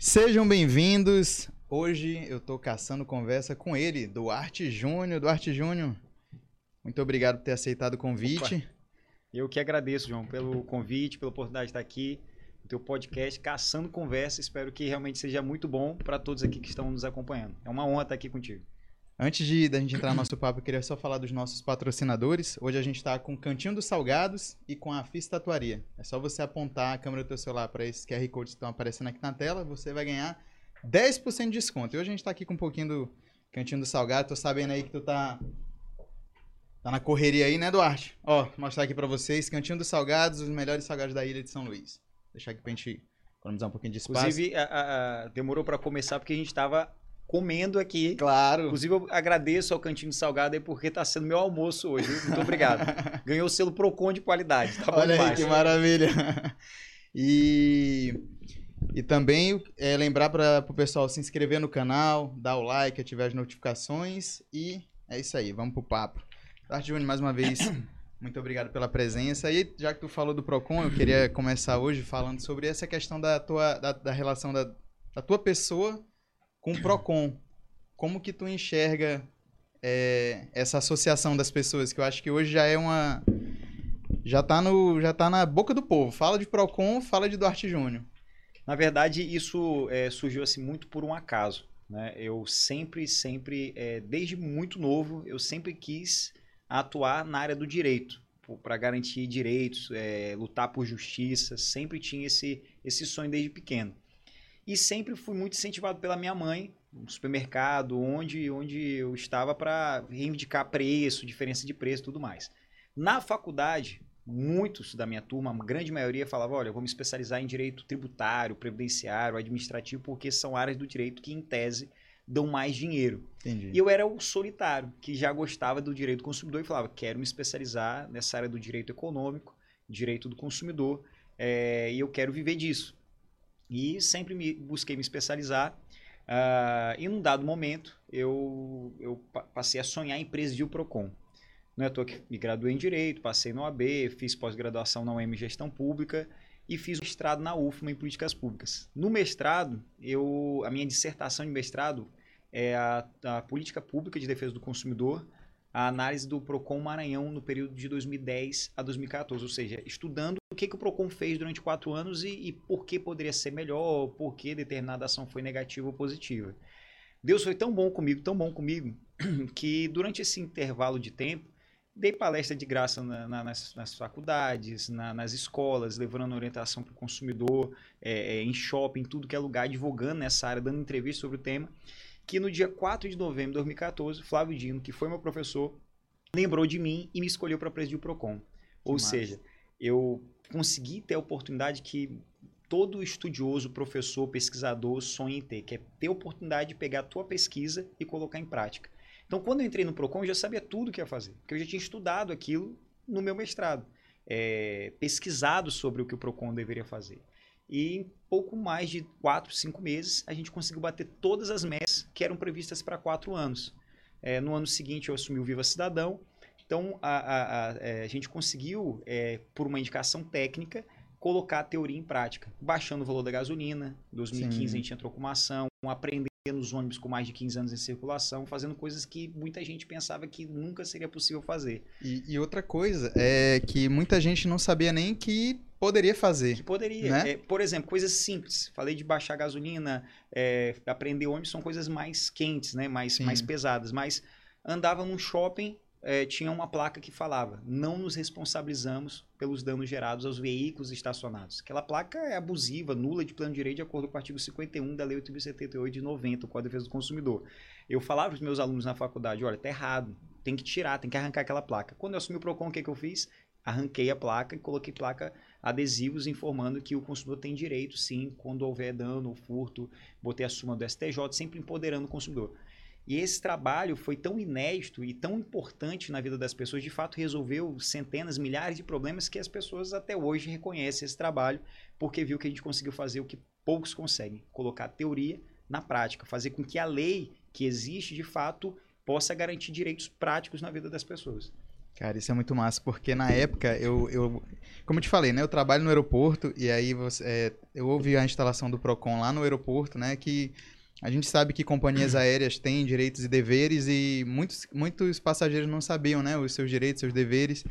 Sejam bem-vindos. Hoje eu tô caçando conversa com ele, Duarte Júnior. Duarte Júnior, muito obrigado por ter aceitado o convite. Opa. Eu que agradeço, João, pelo convite, pela oportunidade de estar aqui no teu podcast Caçando Conversa. Espero que realmente seja muito bom para todos aqui que estão nos acompanhando. É uma honra estar aqui contigo. Antes de da gente entrar no nosso papo, eu queria só falar dos nossos patrocinadores. Hoje a gente está com o Cantinho dos Salgados e com a FIS Tatuaria. É só você apontar a câmera do teu celular para esses QR Codes que estão aparecendo aqui na tela, você vai ganhar 10% de desconto. E hoje a gente está aqui com um pouquinho do Cantinho dos Salgados. Tô sabendo aí que tu tá tá na correria aí, né, Duarte? Ó, vou mostrar aqui para vocês, Cantinho dos Salgados, os melhores salgados da ilha de São Luís. Deixar aqui pra gente economizar um pouquinho de espaço. Inclusive, a, a, demorou para começar porque a gente estava comendo aqui. Claro. Inclusive, eu agradeço ao Cantinho Salgado aí porque está sendo meu almoço hoje. Viu? Muito obrigado. Ganhou o selo Procon de qualidade. Tá Olha aí, que maravilha. E, e também é, lembrar para o pessoal se inscrever no canal, dar o like, ativar as notificações e é isso aí, vamos pro papo. Tarte Júnior, mais uma vez, muito obrigado pela presença. E já que tu falou do Procon, eu queria começar hoje falando sobre essa questão da tua da, da relação da, da tua pessoa com o Procon. Como que tu enxerga é, essa associação das pessoas, que eu acho que hoje já é uma. Já tá, no, já tá na boca do povo. Fala de Procon, fala de Duarte Júnior. Na verdade, isso é, surgiu assim muito por um acaso. Né? Eu sempre, sempre, é, desde muito novo, eu sempre quis atuar na área do direito, para garantir direitos, é, lutar por justiça. Sempre tinha esse, esse sonho desde pequeno. E sempre fui muito incentivado pela minha mãe, no supermercado, onde, onde eu estava para reivindicar preço, diferença de preço e tudo mais. Na faculdade, muitos da minha turma, a grande maioria, falava: olha, eu vou me especializar em direito tributário, previdenciário, administrativo, porque são áreas do direito que, em tese, dão mais dinheiro. Entendi. E eu era o solitário, que já gostava do direito do consumidor e falava: quero me especializar nessa área do direito econômico, direito do consumidor, é, e eu quero viver disso. E sempre me, busquei me especializar. Uh, e num dado momento, eu, eu passei a sonhar em presidir o PROCON. Não é à toa que me graduei em Direito, passei no AB, fiz pós-graduação na UEM Gestão Pública e fiz mestrado na UFMA em Políticas Públicas. No mestrado, eu, a minha dissertação de mestrado é a, a Política Pública de Defesa do Consumidor, a análise do PROCON Maranhão no período de 2010 a 2014, ou seja, estudando o que, que o PROCON fez durante quatro anos e, e por que poderia ser melhor, por que determinada ação foi negativa ou positiva. Deus foi tão bom comigo, tão bom comigo, que durante esse intervalo de tempo, dei palestra de graça na, na, nas, nas, faculdades, na, nas escolas, levando orientação para o consumidor, é, em shopping, tudo que é lugar, advogando nessa área, dando entrevista sobre o tema que no dia 4 de novembro de 2014, Flávio Dino, que foi meu professor, lembrou de mim e me escolheu para presidir o PROCON. Ou seja, eu consegui ter a oportunidade que todo estudioso, professor, pesquisador sonha em ter, que é ter a oportunidade de pegar a tua pesquisa e colocar em prática. Então, quando eu entrei no PROCON, eu já sabia tudo o que ia fazer, porque eu já tinha estudado aquilo no meu mestrado, é, pesquisado sobre o que o PROCON deveria fazer. E em pouco mais de 4, 5 meses, a gente conseguiu bater todas as metas que eram previstas para 4 anos. É, no ano seguinte, eu assumi o Viva Cidadão. Então, a, a, a, é, a gente conseguiu, é, por uma indicação técnica, colocar a teoria em prática. Baixando o valor da gasolina. Em 2015, Sim. a gente entrou com uma ação, aprendendo nos ônibus com mais de 15 anos em circulação, fazendo coisas que muita gente pensava que nunca seria possível fazer. E, e outra coisa é que muita gente não sabia nem que poderia fazer. Que poderia. Né? É, por exemplo, coisas simples. Falei de baixar gasolina, é, aprender ônibus são coisas mais quentes, né? mais, mais pesadas. Mas andava num shopping, é, tinha uma placa que falava: não nos responsabilizamos pelos danos gerados aos veículos estacionados. Aquela placa é abusiva, nula de plano de direito, de acordo com o artigo 51 da Lei 8.078 de 90, com a defesa do consumidor. Eu falava para os meus alunos na faculdade: olha, tá errado, tem que tirar, tem que arrancar aquela placa. Quando eu assumi o PROCON, o que, que eu fiz? Arranquei a placa e coloquei placa adesivos informando que o consumidor tem direito, sim, quando houver dano ou furto. Botei a súmula do STJ, sempre empoderando o consumidor. E esse trabalho foi tão inédito e tão importante na vida das pessoas, de fato resolveu centenas, milhares de problemas que as pessoas até hoje reconhecem esse trabalho, porque viu que a gente conseguiu fazer o que poucos conseguem, colocar teoria na prática, fazer com que a lei que existe de fato possa garantir direitos práticos na vida das pessoas. Cara, isso é muito massa, porque na época eu, eu como eu te falei, né, eu trabalho no aeroporto e aí você, é, eu ouvi a instalação do Procon lá no aeroporto, né, que a gente sabe que companhias aéreas têm direitos e deveres e muitos, muitos passageiros não sabiam, né, os seus direitos, seus deveres.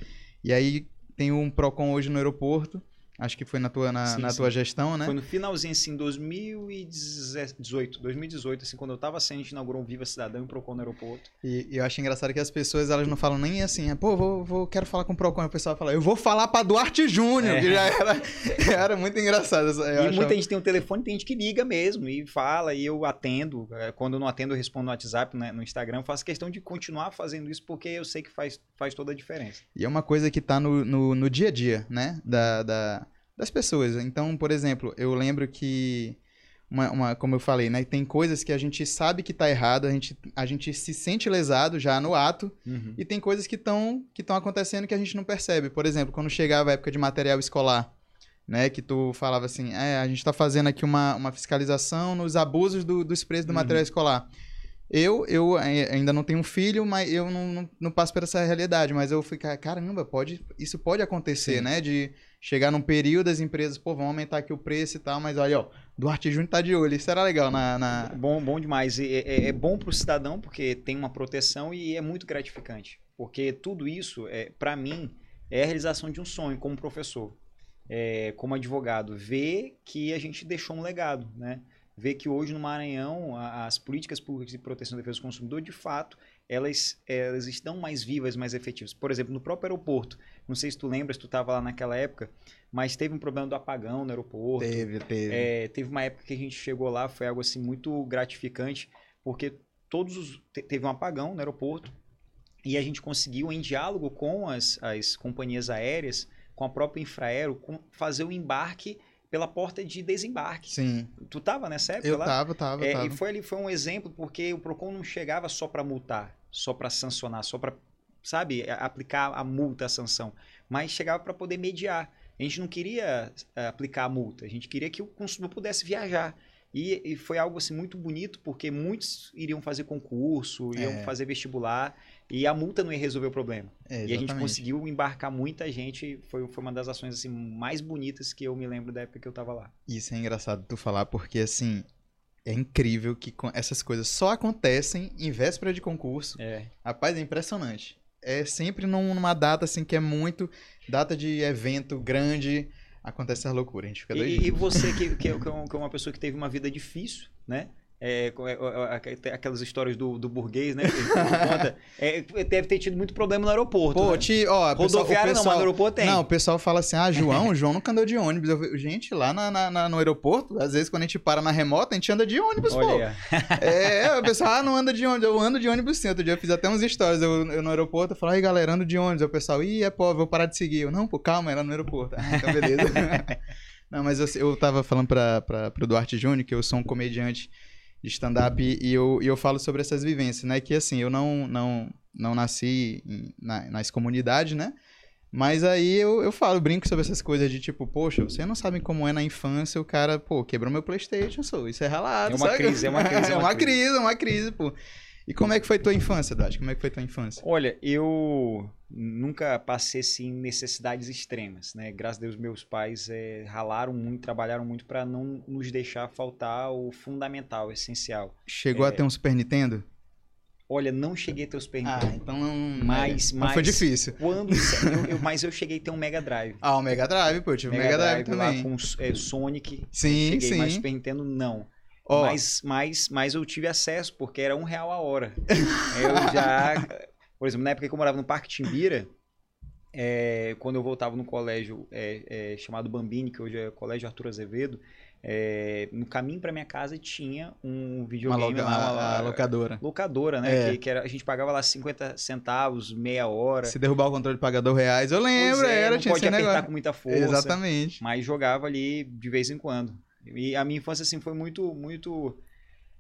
E aí tem um Procon hoje no aeroporto Acho que foi na tua, na, sim, na sim. tua gestão, né? Foi no finalzinho, assim, 2018. 2018, assim, quando eu tava saindo, a gente inaugurou um Viva Cidadão e Procon no aeroporto. E, e, eu acho engraçado que as pessoas, elas não falam nem assim, pô, vou, vou, quero falar com o Procon. o pessoal fala, eu vou falar pra Duarte Júnior, é. que já era, era muito engraçado. Eu e achava... muita gente tem um telefone, tem gente que liga mesmo e fala, e eu atendo. É, quando eu não atendo, eu respondo no WhatsApp, né, no Instagram. Eu faço questão de continuar fazendo isso porque eu sei que faz, faz toda a diferença. E é uma coisa que tá no, no, no dia a dia, né? Da... da das pessoas. Então, por exemplo, eu lembro que, uma, uma, como eu falei, né, tem coisas que a gente sabe que está errado, a gente, a gente se sente lesado já no ato, uhum. e tem coisas que estão que acontecendo que a gente não percebe. Por exemplo, quando chegava a época de material escolar, né, que tu falava assim, é, a gente está fazendo aqui uma, uma fiscalização nos abusos do, dos preços do uhum. material escolar. Eu, eu ainda não tenho filho, mas eu não, não, não passo por essa realidade. Mas eu fico, caramba, pode, isso pode acontecer, Sim. né? De chegar num período as empresas, pô, vamos aumentar aqui o preço e tal, mas olha, ó, Duarte Júnior tá de olho. Isso era legal na. na... Bom, bom demais. É, é, é bom pro cidadão, porque tem uma proteção e é muito gratificante. Porque tudo isso, é, para mim, é a realização de um sonho como professor. É, como advogado, ver que a gente deixou um legado, né? vê que hoje no Maranhão as políticas públicas de proteção e defesa do consumidor, de fato, elas, elas estão mais vivas, mais efetivas. Por exemplo, no próprio aeroporto, não sei se tu lembra, se tu estava lá naquela época, mas teve um problema do apagão no aeroporto. Teve, teve. É, teve uma época que a gente chegou lá, foi algo assim muito gratificante, porque todos os, teve um apagão no aeroporto e a gente conseguiu, em diálogo com as, as companhias aéreas, com a própria Infraero, fazer o embarque pela porta de desembarque. Sim. Tu tava nessa época eu lá? Eu tava, tava, é, tava. E foi ali, foi um exemplo, porque o Procon não chegava só para multar, só para sancionar, só para, sabe, aplicar a multa, a sanção, mas chegava para poder mediar. A gente não queria uh, aplicar a multa, a gente queria que o consumidor pudesse viajar. E, e, foi algo assim muito bonito, porque muitos iriam fazer concurso, iam é. fazer vestibular, e a multa não ia resolver o problema. É, e a gente conseguiu embarcar muita gente. Foi, foi uma das ações assim, mais bonitas que eu me lembro da época que eu estava lá. Isso é engraçado tu falar, porque assim, é incrível que essas coisas só acontecem em véspera de concurso. É. Rapaz, é impressionante. É sempre numa data assim que é muito. Data de evento grande. Acontece essa loucura, a gente fica doido. E, e você que, que, é, que é uma pessoa que teve uma vida difícil, né? É, é, aquelas histórias do, do burguês, né? Conta, é, deve ter tido muito problema no aeroporto. Pô, né? te, ó, Rodoviário pessoal, não, mas no aeroporto tem. Não, o pessoal fala assim: ah, João, o João nunca andou de ônibus. Eu, gente, lá na, na, no aeroporto, às vezes quando a gente para na remota, a gente anda de ônibus, Olha. pô. É, o pessoal, ah, não anda de ônibus. Eu ando de ônibus sim. Outro dia eu fiz até uns stories eu, eu no aeroporto. Eu falo, aí galera, ando de ônibus. o pessoal, ih, é pô, vou parar de seguir. Eu, não, pô, calma, era no aeroporto. Ah, então beleza. não, mas eu, eu tava falando pra, pra, pro Duarte Júnior que eu sou um comediante de stand-up e, eu, e eu falo sobre essas vivências, né? Que assim, eu não, não, não nasci em, na, nas comunidades, né? Mas aí eu, eu falo, brinco sobre essas coisas de tipo, poxa, vocês não sabem como é na infância o cara, pô, quebrou meu Playstation, sou, isso é ralado, É uma sabe? crise, é uma crise. É uma, é crise, é uma crise, pô. E como é que foi tua infância, Dati? Como é que foi tua infância? Olha, eu nunca passei assim necessidades extremas, né? Graças a Deus meus pais é, ralaram muito, trabalharam muito para não nos deixar faltar o fundamental, o essencial. Chegou é... a ter um Super Nintendo? Olha, não cheguei a ter o Super ah, Nintendo. Ah, então não, mas, não mas foi difícil. Quando eu, eu, mas eu cheguei a ter um Mega Drive. Ah, o Mega Drive, pô, eu tive Mega, Mega Drive, Drive também. Lá com é, Sonic. Sim, cheguei, sim. Mas Super Nintendo não. Oh. Mas, mas, mas eu tive acesso, porque era um real a hora. eu já. Por exemplo, na época que eu morava no Parque Timbira, é, quando eu voltava no colégio é, é, chamado Bambini, que hoje é o Colégio Arthur Azevedo, no caminho para minha casa tinha um videogame uma, lá, uma, locadora. Locadora, né? É. Que, que, era, a gente pagava lá 50 centavos, meia hora. Se derrubar o controle pagador reais, eu lembro, é, era, não tinha pode apertar negócio. com muita força. Exatamente. Mas jogava ali de vez em quando. E a minha infância, assim, foi muito, muito...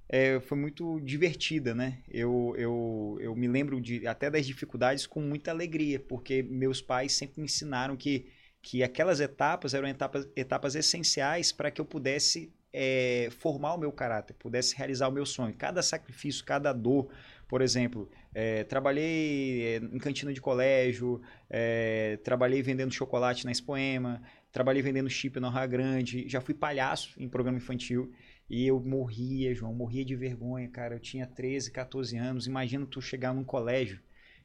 É, foi muito divertida, né? Eu, eu, eu me lembro de até das dificuldades com muita alegria, porque meus pais sempre me ensinaram que, que aquelas etapas eram etapas, etapas essenciais para que eu pudesse é, formar o meu caráter, pudesse realizar o meu sonho. Cada sacrifício, cada dor, por exemplo, é, trabalhei é, em cantina de colégio, é, trabalhei vendendo chocolate na Expoema, trabalhei vendendo chip na Rio Grande, já fui palhaço em programa infantil. E eu morria, João, morria de vergonha, cara. Eu tinha 13, 14 anos. Imagina tu chegar num colégio,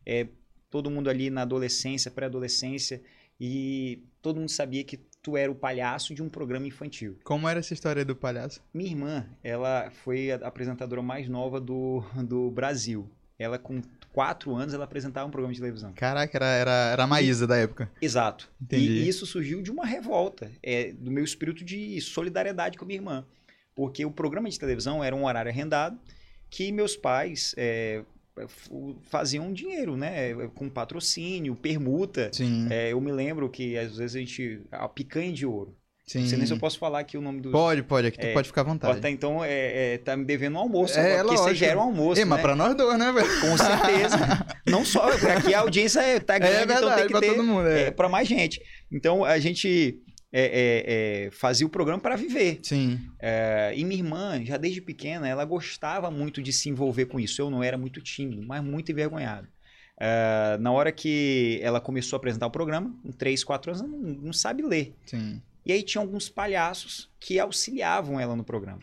é, todo mundo ali na adolescência, pré-adolescência, e todo mundo sabia que tu era o palhaço de um programa infantil. Como era essa história do palhaço? Minha irmã, ela foi a apresentadora mais nova do, do Brasil. Ela, com quatro anos, ela apresentava um programa de televisão. Caraca, era, era, era a Maísa da época. Exato. Entendi. E isso surgiu de uma revolta, é, do meu espírito de solidariedade com minha irmã. Porque o programa de televisão era um horário arrendado que meus pais é, faziam dinheiro, né? Com patrocínio, permuta. Sim. É, eu me lembro que às vezes a gente. A picanha de ouro. Sim. Não sei nem se eu posso falar aqui o nome do. Pode, pode, aqui tu É, pode ficar à vontade. Tá, então, é, é, tá me devendo um almoço. É, agora, porque você gera um almoço. Ei, mas né? pra nós dois, né, velho? Com certeza. Não só, porque aqui a audiência é- tá grande, É então verdade, tem que pra ter todo mundo. é, É. para mais gente. Então a gente é, é, é, fazia o programa para viver. Sim. É, e minha irmã, já desde pequena, ela gostava muito de se envolver com isso. Eu não era muito tímido, mas muito envergonhado. É, na hora que ela começou a apresentar o programa, com 3, 4 anos, ela não, não sabe ler. Sim. E aí tinha alguns palhaços que auxiliavam ela no programa.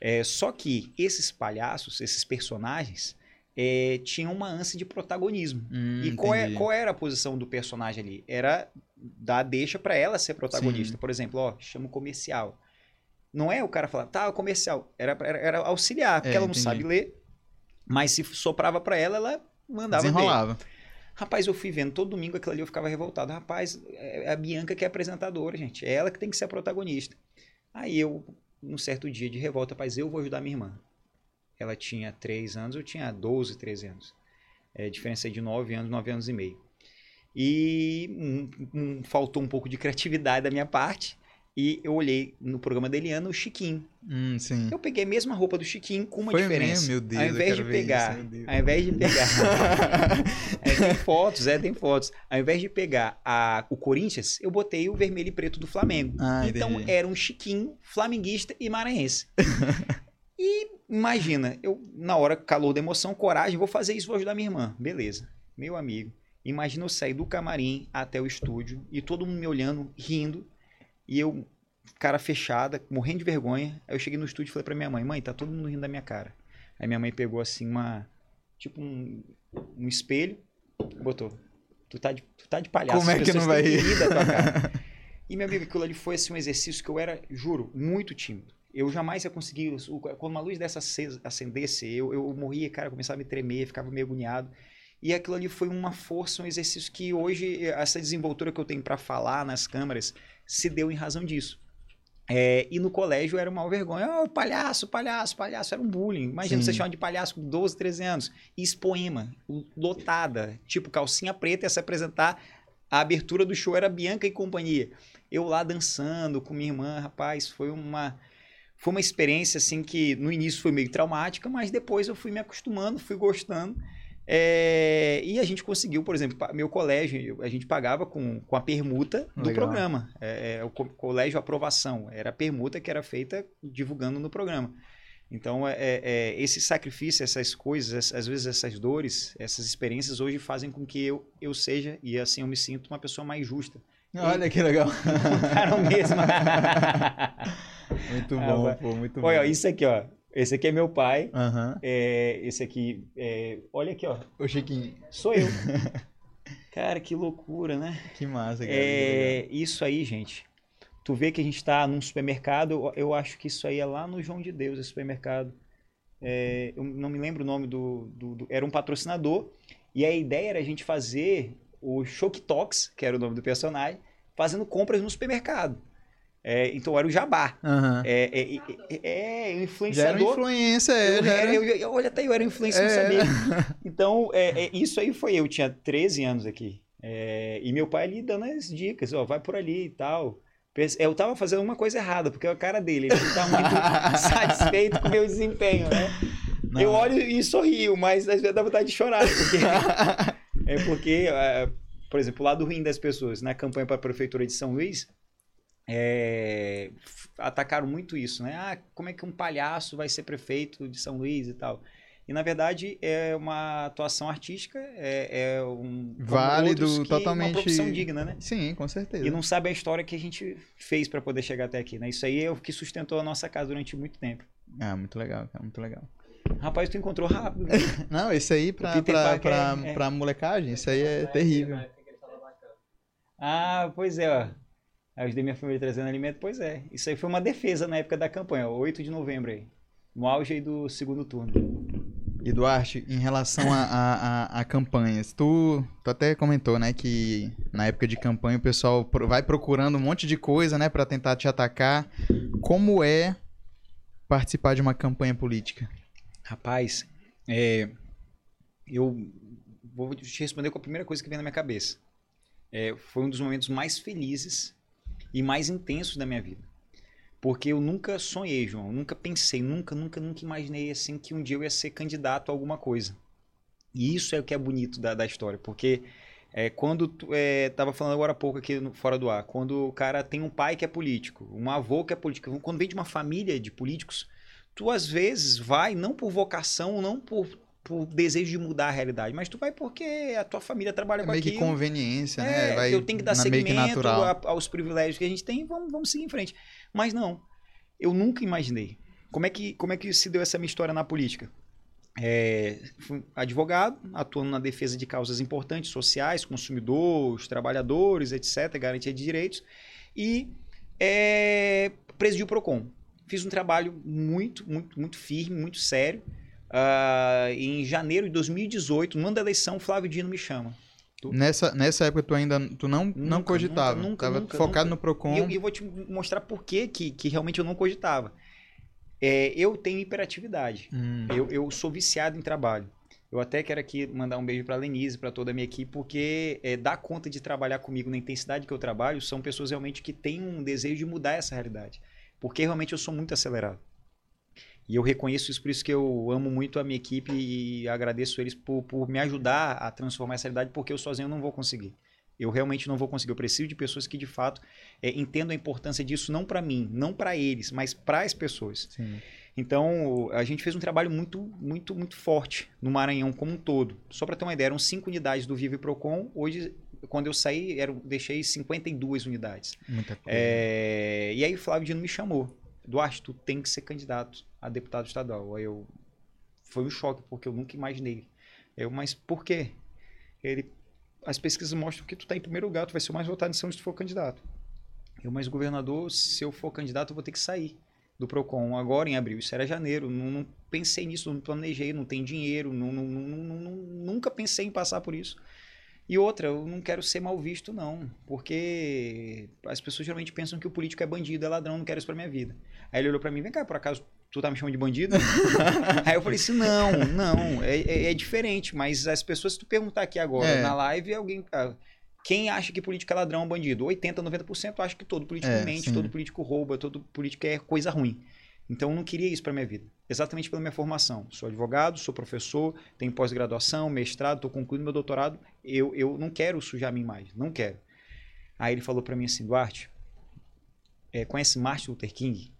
É, só que esses palhaços, esses personagens, é, tinham uma ânsia de protagonismo. Hum, E qual, é, qual era a posição do personagem ali? Era dar deixa pra ela ser protagonista. Por exemplo, ó, chama o comercial. Não é o cara falar, tá, o comercial. Era, era, era auxiliar, porque É, ela não entendi. sabe ler. Mas se soprava pra ela, ela mandava. Desenrolava. Rapaz, eu fui vendo todo domingo aquilo ali, eu ficava revoltado. Rapaz, é a Bianca que é apresentadora, gente. É ela que tem que ser a protagonista. Aí eu, num certo dia de revolta, rapaz, eu vou ajudar minha irmã. Ela tinha 3 anos, eu tinha 12, 13 anos. É, diferença de 9 anos, 9 anos e meio. E hum, hum, faltou um pouco de criatividade da minha parte. E eu olhei no programa da Eliana o Chiquinho. Hum, sim. Eu peguei a mesma roupa do Chiquinho com uma Foi diferença. mesmo? Meu Deus, ao invés de pegar, isso, Deus. ao invés de pegar é, tem fotos, é, tem fotos. Ao invés de pegar a, o Corinthians, eu botei o vermelho e preto do Flamengo. Ah, então entendi. era um chiquinho flamenguista e maranhense. e imagina, eu na hora calor da emoção, coragem, vou fazer isso, vou ajudar minha irmã. Beleza. Meu amigo, imagina eu sair do camarim até o estúdio e todo mundo me olhando, rindo, e eu cara fechada, morrendo de vergonha. Aí eu cheguei no estúdio e falei pra minha mãe: "Mãe, tá todo mundo rindo da minha cara". Aí minha mãe pegou assim uma tipo um, um espelho, botou. Tu tá de, tu tá de palhaço. Como é que não vai rir? rir da tua cara. E, meu amigo, aquilo ali foi assim, um exercício que eu era, juro, muito tímido. Eu jamais ia conseguir. Quando uma luz dessa acendesse, eu, eu morria, cara, eu começava a me tremer, ficava meio agoniado. E aquilo ali foi uma força, um exercício que hoje, essa desenvoltura que eu tenho para falar nas câmeras, se deu em razão disso. É, e no colégio era uma vergonha. Oh, palhaço, palhaço, palhaço. Era um bullying. Imagina Sim. você chamar de palhaço com 12, 13 anos. E expoema, lotada. Tipo, calcinha preta ia se apresentar. A abertura do show era Bianca e companhia. Eu lá dançando com minha irmã, rapaz, foi uma foi uma experiência assim que no início foi meio traumática, mas depois eu fui me acostumando, fui gostando. É, e a gente conseguiu, por exemplo, meu colégio, a gente pagava com, com a permuta do Legal. programa. É, é, o co- colégio aprovação, era a permuta que era feita divulgando no programa. Então, é, é, é, esse sacrifício, essas coisas, às vezes essas dores, essas experiências hoje fazem com que eu, eu seja, e assim eu me sinto, uma pessoa mais justa. Olha que legal. Cara mesmo. Muito Ah, bom, vai. pô, muito Olha, bom. isso aqui, ó. Esse aqui é meu pai. Aham. É, esse aqui, é, olha aqui, ó. Ô, Chiquinho, Sou eu. Cara, que loucura, né? que massa, cara. que. É, isso aí, gente. Tu vê que a gente tá num supermercado, eu, eu acho que isso aí é lá no João de Deus, esse supermercado. É, eu não me lembro o nome do, do- do- Era um patrocinador. E a ideia era a gente fazer o Choc Talks, que era o nome do personagem, fazendo compras no supermercado. É, então era o Jabá. Aham. É, é, é, é, Já o era influenciador. uma influência, é, Eu, já era, era... eu, eu- olha, até eu era influência, não É. sabia. Então, é, é, isso aí foi eu, tinha 13 anos aqui. É, e meu pai ali dando as dicas, ó, vai por ali e tal. Eu tava fazendo uma coisa errada, porque é a cara dele, ele tá muito satisfeito com o meu desempenho, né? Não. Eu olho e sorrio, mas às vezes dá vontade de chorar, porque é porque, por exemplo, o lado ruim das pessoas, na campanha para a prefeitura de São Luís, é, atacaram muito isso, né? Ah, como é que um palhaço vai ser prefeito de São Luís e tal? E na verdade é uma atuação artística, é, é um válido, totalmente uma profissão digna, né? Sim, com certeza. E não sabe a história que a gente fez para poder chegar até aqui, né? Isso aí é o que sustentou a nossa casa durante muito tempo. Ah, muito legal, cara, muito legal. Rapaz, tu encontrou rápido. Né? não, isso aí pra, pra, pra, é, pra molecagem, isso aí é terrível. Ah, pois é, ó. Ajudei minha família trazendo alimento, pois é. Isso aí foi uma defesa na época da campanha, 8 de novembro aí. No auge aí do segundo turno. E Duarte, em relação a, a, a, campanhas, tu, tu até comentou, né, que na época de campanha o pessoal vai procurando um monte de coisa, né, para tentar te atacar. Como é participar de uma campanha política? Rapaz, é, eu vou te responder com a primeira coisa que vem na minha cabeça. É, foi um dos momentos mais felizes e mais intensos da minha vida. Porque eu nunca sonhei, João, nunca pensei, nunca, nunca, nunca imaginei assim que um dia eu ia ser candidato a alguma coisa. E isso é o que é bonito da, da história, porque é, quando é, tava falando agora há pouco aqui no, fora do ar, quando o cara tem um pai que é político, um avô que é político, quando vem de uma família de políticos, tu às vezes vai não por vocação, não por, por desejo de mudar a realidade, mas tu vai porque a tua família trabalha é com meio aquilo. que conveniência, é, né? Vai eu tenho que dar seguimento aos privilégios que a gente tem, vamos, vamos seguir em frente. Mas não, eu nunca imaginei. Como é que, como é que se deu essa minha história na política? É, fui advogado, atuando na defesa de causas importantes, sociais, consumidores, trabalhadores, etc., garantia de direitos, e é, presidi o PROCON. Fiz um trabalho muito, muito, muito firme, muito sério. Uh, em janeiro de 2018, no ano da eleição, Flávio Dino me chama. Tu... Nessa, nessa época tu ainda tu não, nunca, não cogitava, nunca, nunca, tava nunca, focado no Procon. E eu, eu, vou te mostrar por que, que realmente eu não cogitava. É, eu tenho hiperatividade. Hum. Eu, eu sou viciado em trabalho. Eu até quero aqui mandar um beijo para a Lenise, para toda a minha equipe, porque é, dar conta de trabalhar comigo na intensidade que eu trabalho são pessoas realmente que têm um desejo de mudar essa realidade. Porque realmente eu sou muito acelerado. E eu reconheço isso, por isso que eu amo muito a minha equipe e agradeço eles por, por me ajudar a transformar essa realidade, porque eu sozinho não vou conseguir. Eu realmente não vou conseguir. Eu preciso de pessoas que, de fato, é, entendam a importância disso, não para mim, não para eles, mas para as pessoas. Sim. Então, a gente fez um trabalho muito, muito, muito forte no Maranhão como um todo. Só para ter uma ideia, eram cinco unidades do Vive Procon. Hoje, quando eu saí, era, deixei 52 unidades. Muita coisa. É, e aí o Flávio Dino me chamou. Duarte, tu tem que ser candidato a deputado estadual. Aí eu foi um choque porque eu nunca imaginei. Eu, mas por quê? Ele as pesquisas mostram que tu tá em primeiro lugar, tu vai ser o mais votado em São se tu for candidato. Eu, mas governador, se eu for candidato, eu vou ter que sair do Procon agora em abril. Isso era janeiro. Não, não pensei nisso, não planejei, não tem dinheiro, não, não, nunca pensei em passar por isso. E outra, eu não quero ser mal visto, não. Porque as pessoas geralmente pensam que o político é bandido, é ladrão, não quero isso pra minha vida. Aí ele olhou pra mim, vem cá, por acaso tu tá me chamando de bandido? Aí eu falei assim, não, não, é, é, é, diferente. Mas as pessoas, se tu perguntar aqui agora, é. na live, alguém... Ah, quem acha que político é ladrão bandido? 80, 90% acha que todo político é, mente, todo político rouba, todo político é coisa ruim. Então eu não queria isso para minha vida. Exatamente pela minha formação. Sou advogado, sou professor, tenho pós-graduação, mestrado, estou concluindo meu doutorado. Eu, eu não quero sujar a minha imagem, não quero. Aí ele falou para mim assim, Duarte, é, conhece Martin Luther King?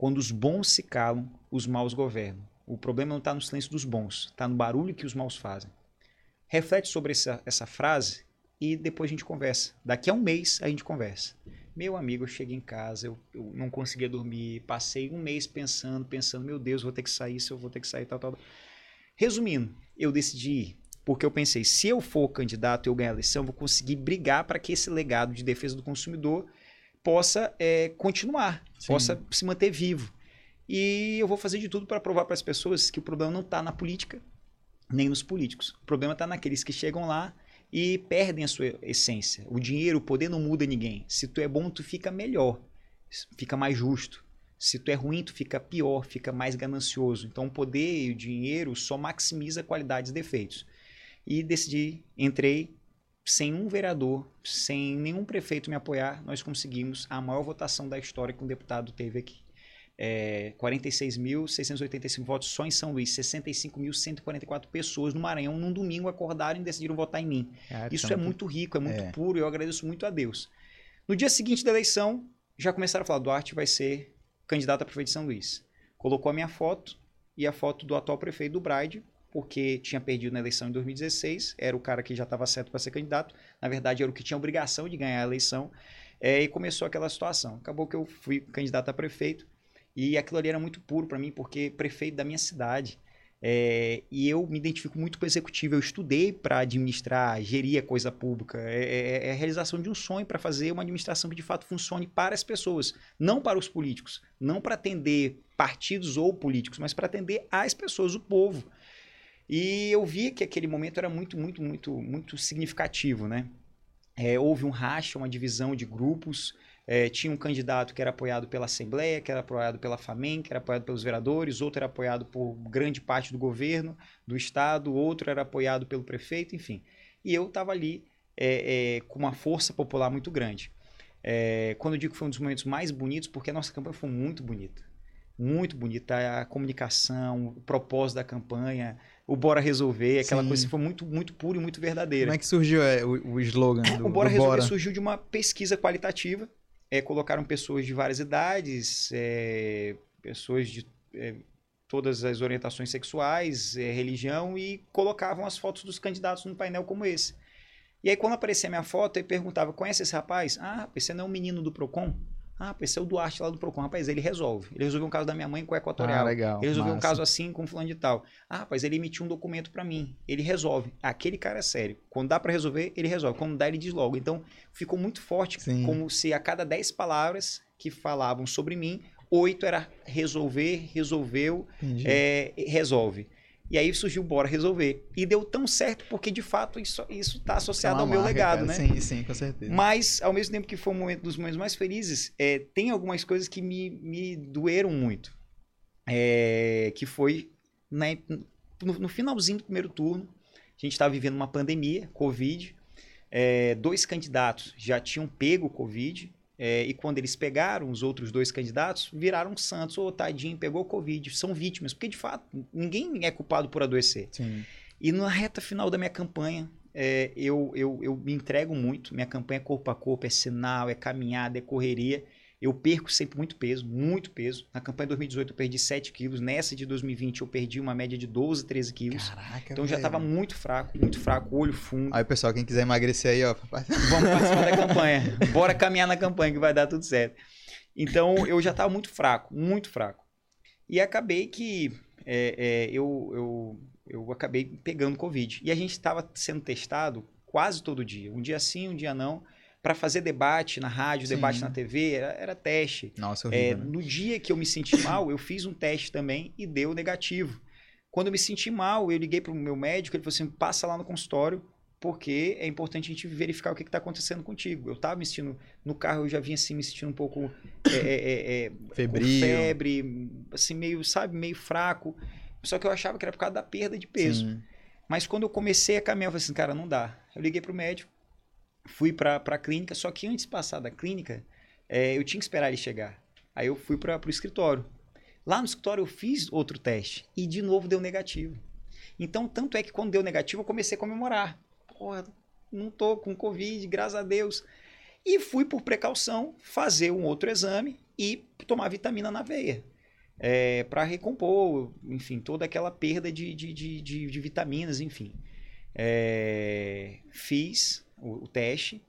Quando os bons se calam, os maus governam. O problema não está no silêncio dos bons, está no barulho que os maus fazem. Reflete sobre essa, essa frase e depois a gente conversa. Daqui a um mês a gente conversa. Meu amigo, eu cheguei em casa, eu, eu, não conseguia dormir, passei um mês pensando, pensando, meu Deus, vou ter que sair, se eu vou ter que sair, tal, tal. Resumindo, eu decidi ir, porque eu pensei, se eu for candidato e eu ganhar a eleição, eu vou conseguir brigar para que esse legado de defesa do consumidor possa é, continuar, Sim. possa se manter vivo. E eu vou fazer de tudo para provar para as pessoas que o problema não está na política, nem nos políticos. O problema está naqueles que chegam lá e perdem a sua essência. O dinheiro, o poder não muda ninguém. Se tu é bom, tu fica melhor, fica mais justo. Se tu é ruim, tu fica pior, fica mais ganancioso. Então o poder e o dinheiro só maximiza qualidades e defeitos. E decidi, entrei sem um vereador, sem nenhum prefeito me apoiar, nós conseguimos a maior votação da história que um deputado teve aqui é, 46.685 votos só em São Luís, 65.144 pessoas no Maranhão num domingo acordaram e decidiram votar em mim. É, Isso é muito rico, é muito é. puro, eu agradeço muito a Deus. No dia seguinte da eleição, já começaram a falar: Duarte vai ser candidato a prefeito de São Luís. Colocou a minha foto e a foto do atual prefeito do Braide, porque tinha perdido na eleição em 2016, era o cara que já estava certo para ser candidato, na verdade era o que tinha obrigação de ganhar a eleição, é, e começou aquela situação. Acabou que eu fui candidato a prefeito, e aquilo ali era muito puro para mim, porque prefeito da minha cidade. É, e eu me identifico muito com o executivo. Eu estudei para administrar, gerir a coisa pública. É, é, é a realização de um sonho para fazer uma administração que de fato funcione para as pessoas, não para os políticos, não para atender partidos ou políticos, mas para atender as pessoas, o povo. E eu vi que aquele momento era muito, muito, muito, muito significativo, né? É, houve um racha, uma divisão de grupos. É, tinha um candidato que era apoiado pela Assembleia, que era apoiado pela FAMEN, que era apoiado pelos vereadores, outro era apoiado por grande parte do governo, do Estado, outro era apoiado pelo prefeito, enfim. E eu estava ali é, é, com uma força popular muito grande. É, quando eu digo que foi um dos momentos mais bonitos, porque a nossa campanha foi muito bonita. Muito bonita. A comunicação, o propósito da campanha, o Bora Resolver, aquela Sim. coisa foi muito, muito pura e muito verdadeira. Como é que surgiu é, o, o slogan do, o Bora do Resolver Bora? surgiu de uma pesquisa qualitativa é, colocaram pessoas de várias idades, é, pessoas de é, todas as orientações sexuais, é, religião, e colocavam as fotos dos candidatos no painel como esse. E aí, quando aparecia a minha foto, eu perguntava: conhece esse rapaz? Ah, esse não é um menino do PROCON? Ah, esse é o Duarte lá do Procon. Rapaz, ele resolve. Ele resolveu um caso da minha mãe com o Equatorial. Ah, legal. Ele resolveu massa. um caso assim com fulano de tal. Ah, rapaz, ele emitiu um documento para mim. Ele resolve. Aquele cara é sério. Quando dá para resolver, ele resolve. Quando dá, ele diz logo. Então, ficou muito forte, Sim. como se a cada 10 palavras que falavam sobre mim, oito era resolver, resolveu, é, resolve. E aí surgiu Bora Resolver. E deu tão certo porque, de fato, isso está associado É ao meu marca, legado, cara. né? Sim, sim, com certeza. Mas, ao mesmo tempo que foi um momento dos momentos mais felizes, é, tem algumas coisas que me, me doeram muito. É, que foi na- no, no finalzinho do primeiro turno, a gente estava vivendo uma pandemia, Covid. É, dois candidatos já tinham pego o Covid. É, e quando eles pegaram os outros dois candidatos, viraram santos. Ô, tadinho, pegou Covid. São vítimas. Porque, de fato, ninguém é culpado por adoecer. Sim. E na reta final da minha campanha, é, eu, eu, eu me entrego muito. Minha campanha é corpo a corpo, é sinal, é caminhada, é correria. Eu perco sempre muito peso, muito peso. Na campanha de 2018 eu perdi 7 quilos. Nessa de 2020 eu perdi uma média de 12, 13 quilos. Caraca, então eu já estava muito fraco, muito fraco, olho fundo. Aí, pessoal, quem quiser emagrecer aí, ó. Vamos participar da campanha. Bora caminhar na campanha que vai dar tudo certo. Então eu já estava muito fraco, muito fraco. E acabei que é, é, eu, eu, eu acabei pegando Covid. E a gente estava sendo testado quase todo dia. Um dia sim, um dia não. Para fazer debate na rádio, Sim. debate na TV, era, era teste. Nossa, É, horrível, né? no dia que eu me senti mal, eu fiz um teste também e deu negativo. Quando eu me senti mal, eu liguei para o meu médico, ele falou assim: passa lá no consultório, porque é importante a gente verificar o que está acontecendo contigo. Eu estava me sentindo, no carro eu já vinha assim, me sentindo um pouco é, é, é, é, Febril. febre, assim, meio, sabe, meio fraco. Só que eu achava que era por causa da perda de peso. Sim. Mas quando eu comecei a caminhar, eu falei assim, cara, não dá. Eu liguei pro médico, fui pra, pra clínica, só que antes de passar da clínica, é, eu tinha que esperar ele chegar. Aí eu fui para pro escritório. Lá no escritório eu fiz outro teste e de novo deu negativo. Então, tanto é que quando deu negativo, eu comecei a comemorar. Porra, não tô com Covid, graças a Deus. E fui, por precaução, fazer um outro exame e tomar vitamina na veia. É, para recompor, enfim, toda aquela perda de, de, de, de, de vitaminas, enfim. É, fiz o, o teste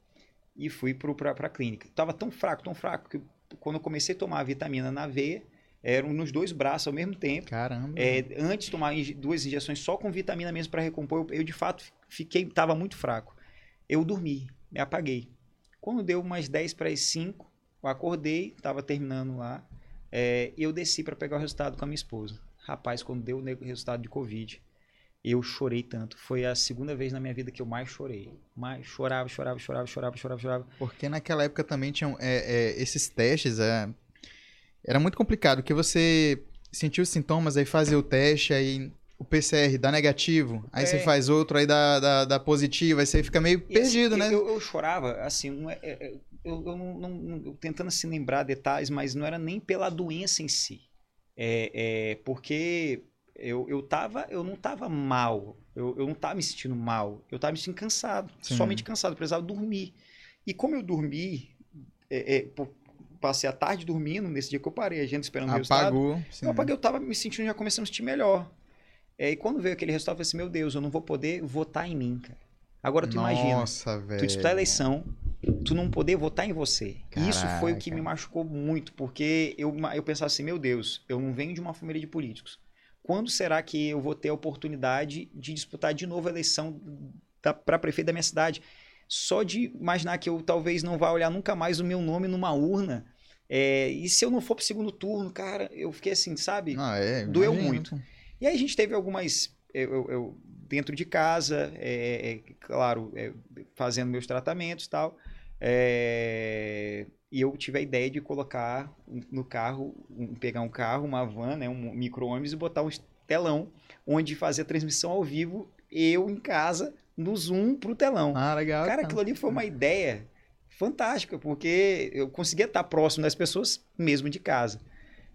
e fui para a clínica. Tava tão fraco, tão fraco, que quando eu comecei a tomar a vitamina na veia, eram nos dois braços ao mesmo tempo. Caramba. É, antes de tomar duas injeções só com vitamina mesmo para recompor, eu, eu, de fato fiquei, tava muito fraco. Eu dormi, me apaguei. Quando deu umas 10 para as 5, eu acordei, tava terminando lá, é, eu desci para pegar o resultado com a minha esposa. Rapaz, quando deu o resultado de Covid, eu chorei tanto. Foi a segunda vez na minha vida que eu mais chorei. Mais chorava, chorava, chorava, chorava, chorava, chorava. Porque naquela época também tinham é, é, esses testes. É, era muito complicado, porque você sentiu os sintomas, aí fazia o teste, aí o PCR dá negativo, aí É. você faz outro, aí dá, dá, dá positivo, aí você fica meio E, perdido, assim, né? Eu, eu chorava, assim, é- é- é- eu, eu não, não- eu tentando assim lembrar detalhes, mas não era nem pela doença em si. É, é porque eu, eu, tava, eu não tava mal, eu, eu não tava me sentindo mal, eu tava me sentindo cansado, Sim. somente cansado, eu precisava dormir. E como eu dormi é, é, passei a tarde dormindo, nesse dia que eu parei, a gente esperando o Apagou, resultado. Sim. Eu apaguei, eu tava me sentindo, já começando a sentir melhor. É, e quando veio aquele resultado, eu falei assim, meu Deus, eu não vou poder votar em mim, cara. Agora tu Nossa, imagina, velho. tu disputar a eleição, tu não poder votar em você. Caraca. Isso foi o que me machucou muito, porque eu, eu pensava assim, meu Deus, eu não venho de uma família de políticos. Quando será que eu vou ter a oportunidade de disputar de novo a eleição para prefeito da minha cidade? Só de imaginar que eu talvez não vá olhar nunca mais o meu nome numa urna. É, e se eu não for pro segundo turno, cara, eu fiquei assim, sabe? Ah, é, Doeu muito. E aí a gente teve algumas. Eu, eu- eu- dentro de casa, é, é, claro, é, fazendo meus tratamentos e tal. é, e eu tive a ideia de colocar no carro, pegar um carro, uma van, né, um micro-ônibus e botar um telão onde fazer a transmissão ao vivo, eu em casa, no Zoom pro telão. Ah, legal. Cara, aquilo ali foi uma ideia fantástica, porque eu conseguia estar próximo das pessoas mesmo de casa.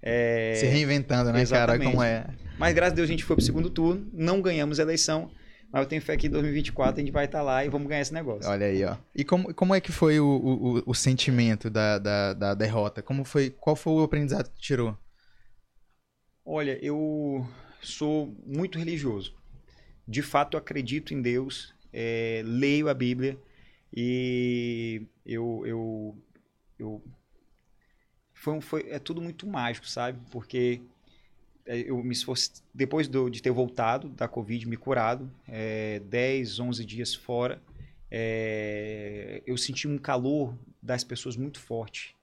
É, Se reinventando, né, cara? exatamente. Como é. mas graças a Deus a gente foi pro segundo turno, não ganhamos a eleição, mas eu tenho fé que em 2024 a gente vai estar lá e vamos ganhar esse negócio. Olha aí, ó. E como, como é que foi o, o, o- sentimento da, da, da derrota? Como foi, qual foi o aprendizado que tirou? Olha, eu sou muito religioso. De fato, eu acredito em Deus, é, leio a Bíblia e eu, eu, eu foi, foi é tudo muito mágico, sabe? Porque eu me esforcei, depois do- de ter voltado da Covid, me curado, é, 10, 11 dias fora, é, eu senti um calor das pessoas muito forte.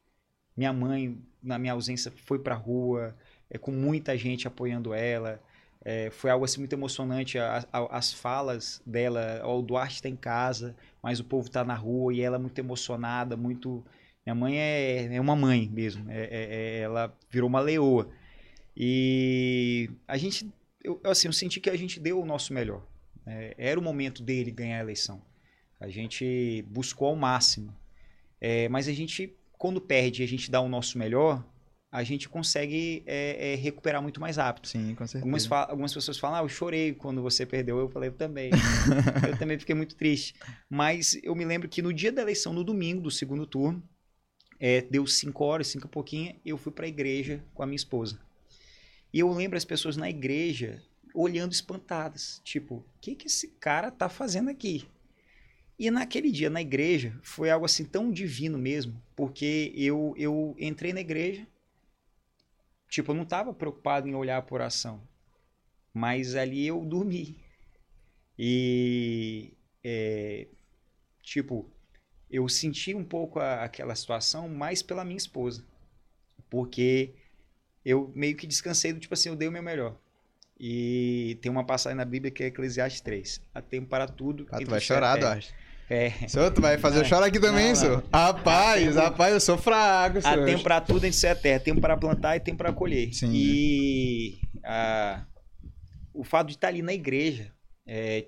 Minha mãe, na minha ausência, foi pra rua, é, com muita gente apoiando ela. É, foi algo assim muito emocionante. a- a- as falas dela, o Duarte está em casa, mas o povo está na rua e ela é muito emocionada, muito. Minha mãe é, é uma mãe mesmo. é- é- é- ela virou uma leoa. E a gente, eu, assim, eu senti que a gente deu o nosso melhor. É, era o momento dele ganhar a eleição. A gente buscou ao máximo. É, mas a gente, quando perde e a gente dá o nosso melhor, a gente consegue é, é, recuperar muito mais rápido. Sim, com certeza. Algumas, algumas pessoas falam, ah, eu chorei quando você perdeu. Eu falei, eu também. eu também fiquei muito triste. Mas eu me lembro que no dia da eleição, no domingo do segundo turno, é, deu cinco horas, cinco e pouquinho, eu fui para a igreja com a minha esposa. E eu lembro as pessoas na igreja olhando espantadas. Tipo, o que, que esse cara tá fazendo aqui? E naquele dia, na igreja, foi algo assim tão divino mesmo, porque eu, eu entrei na igreja, tipo, eu não estava preocupado em olhar por ação, mas ali eu dormi. E, é, tipo, eu senti um pouco a- aquela situação mais pela minha esposa, porque eu meio que descansei do tipo assim, eu dei o meu melhor. E tem uma passagem na Bíblia que é Eclesiastes 3. Há tempo para tudo. Ah, tu vai a chorar. Duarte. É. Senhor, tu vai fazer eu Não, chorar aqui também, não, senhor? não. Rapaz, Há tempo- rapaz, eu sou fraco, Há senhor. tempo para tudo entre a terra. Tempo para plantar e tempo para colher. Sim. E ah, o fato de estar ali na igreja, é,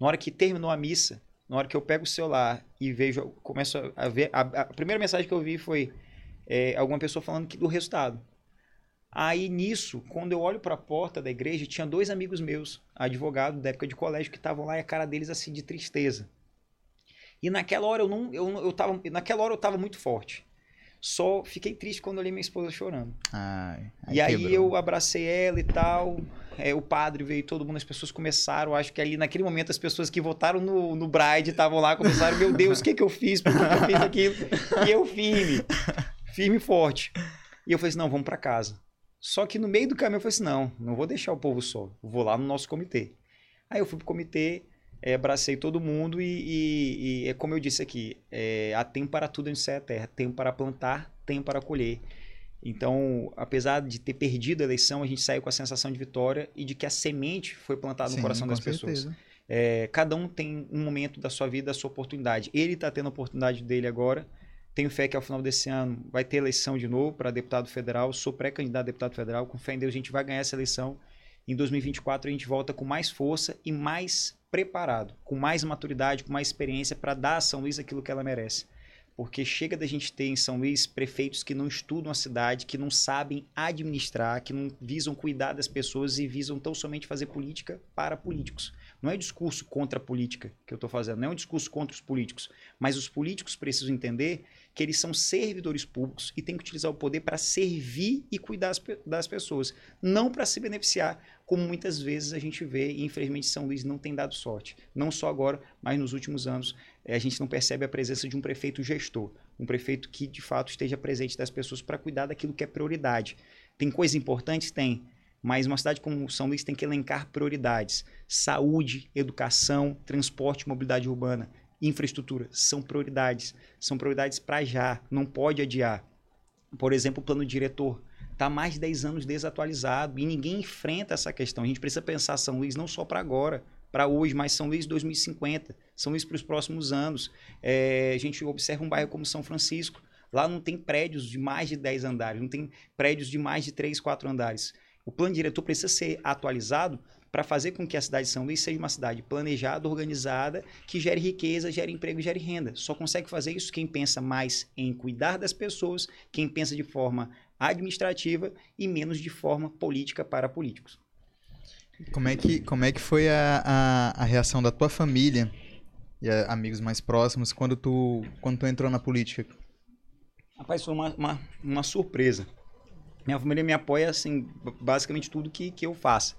na hora que terminou a missa, na hora que eu pego o celular e vejo, começo a ver, a, a primeira mensagem que eu vi foi é, alguma pessoa falando que, do resultado. Aí nisso, quando eu olho para a porta da igreja, tinha dois amigos meus, advogados da época de colégio, que estavam lá e a cara deles assim de tristeza. E naquela hora eu não, eu, eu tava, naquela hora eu tava muito forte. Só fiquei triste quando olhei minha esposa chorando. Ai, e aí quebrou. eu abracei ela e tal. é, o padre veio, todo mundo, as pessoas começaram. Acho que ali naquele momento as pessoas que votaram no, no Bride estavam lá, começaram, meu Deus, o que, que eu fiz? Por que, que eu fiz aquilo? E eu firme, firme e forte. E eu falei assim: não, vamos para casa. Só que no meio do caminho eu falei assim: não, não vou deixar o povo só. Vou lá no nosso comitê. Aí eu fui pro comitê, é, abracei todo mundo e, e- e é como eu disse aqui: é, há tempo para tudo onde sai a terra, tempo para plantar, tempo para colher. Então, apesar de ter perdido a eleição, a gente saiu com a sensação de vitória e de que a semente foi plantada no Sim, coração com das pessoas. certeza. É, cada um tem um momento da sua vida, a sua oportunidade. Ele está tendo a oportunidade dele agora. Tenho fé que ao final desse ano vai ter eleição de novo para deputado federal. Sou pré-candidato a deputado federal. Com fé em Deus, a gente vai ganhar essa eleição. Em 2024, a gente volta com mais força e mais preparado, com mais maturidade, com mais experiência para dar a São Luís aquilo que ela merece. Porque chega da gente ter em São Luís prefeitos que não estudam a cidade, que não sabem administrar, que não visam cuidar das pessoas e visam tão somente fazer política para políticos. Não é discurso contra a política que eu estou fazendo, não é um discurso contra os políticos, mas os políticos precisam entender que eles são servidores públicos e têm que utilizar o poder para servir e cuidar das pessoas, não para se beneficiar, como muitas vezes a gente vê e infelizmente São Luís não tem dado sorte. Não só agora, mas nos últimos anos eh, a gente não percebe a presença de um prefeito gestor, um prefeito que de fato esteja presente das pessoas para cuidar daquilo que é prioridade. Tem coisas importantes? Tem. Mas uma cidade como São Luís tem que elencar prioridades: saúde, educação, transporte, mobilidade urbana infraestrutura são prioridades. São prioridades para já, não pode adiar. Por exemplo, o plano diretor está mais de 10 anos desatualizado e ninguém enfrenta essa questão. A gente precisa pensar São Luís não só para agora, para hoje, mas São Luís 2050, São Luís para os próximos anos. É, a gente observa um bairro como São Francisco, lá não tem prédios de mais de 10 andares, não tem prédios de mais de 3, 4 andares. O plano diretor precisa ser atualizado para fazer com que a cidade de São Luís seja uma cidade planejada, organizada, que gere riqueza, gere emprego, gere renda. Só consegue fazer isso quem pensa mais em cuidar das pessoas, quem pensa de forma administrativa e menos de forma política para políticos. Como é que, como é que foi a, a, a reação da tua família e a, amigos mais próximos quando tu, quando tu entrou na política? Rapaz, foi uma, uma, uma surpresa. Minha família me apoia, assim, basicamente tudo que, que eu faço.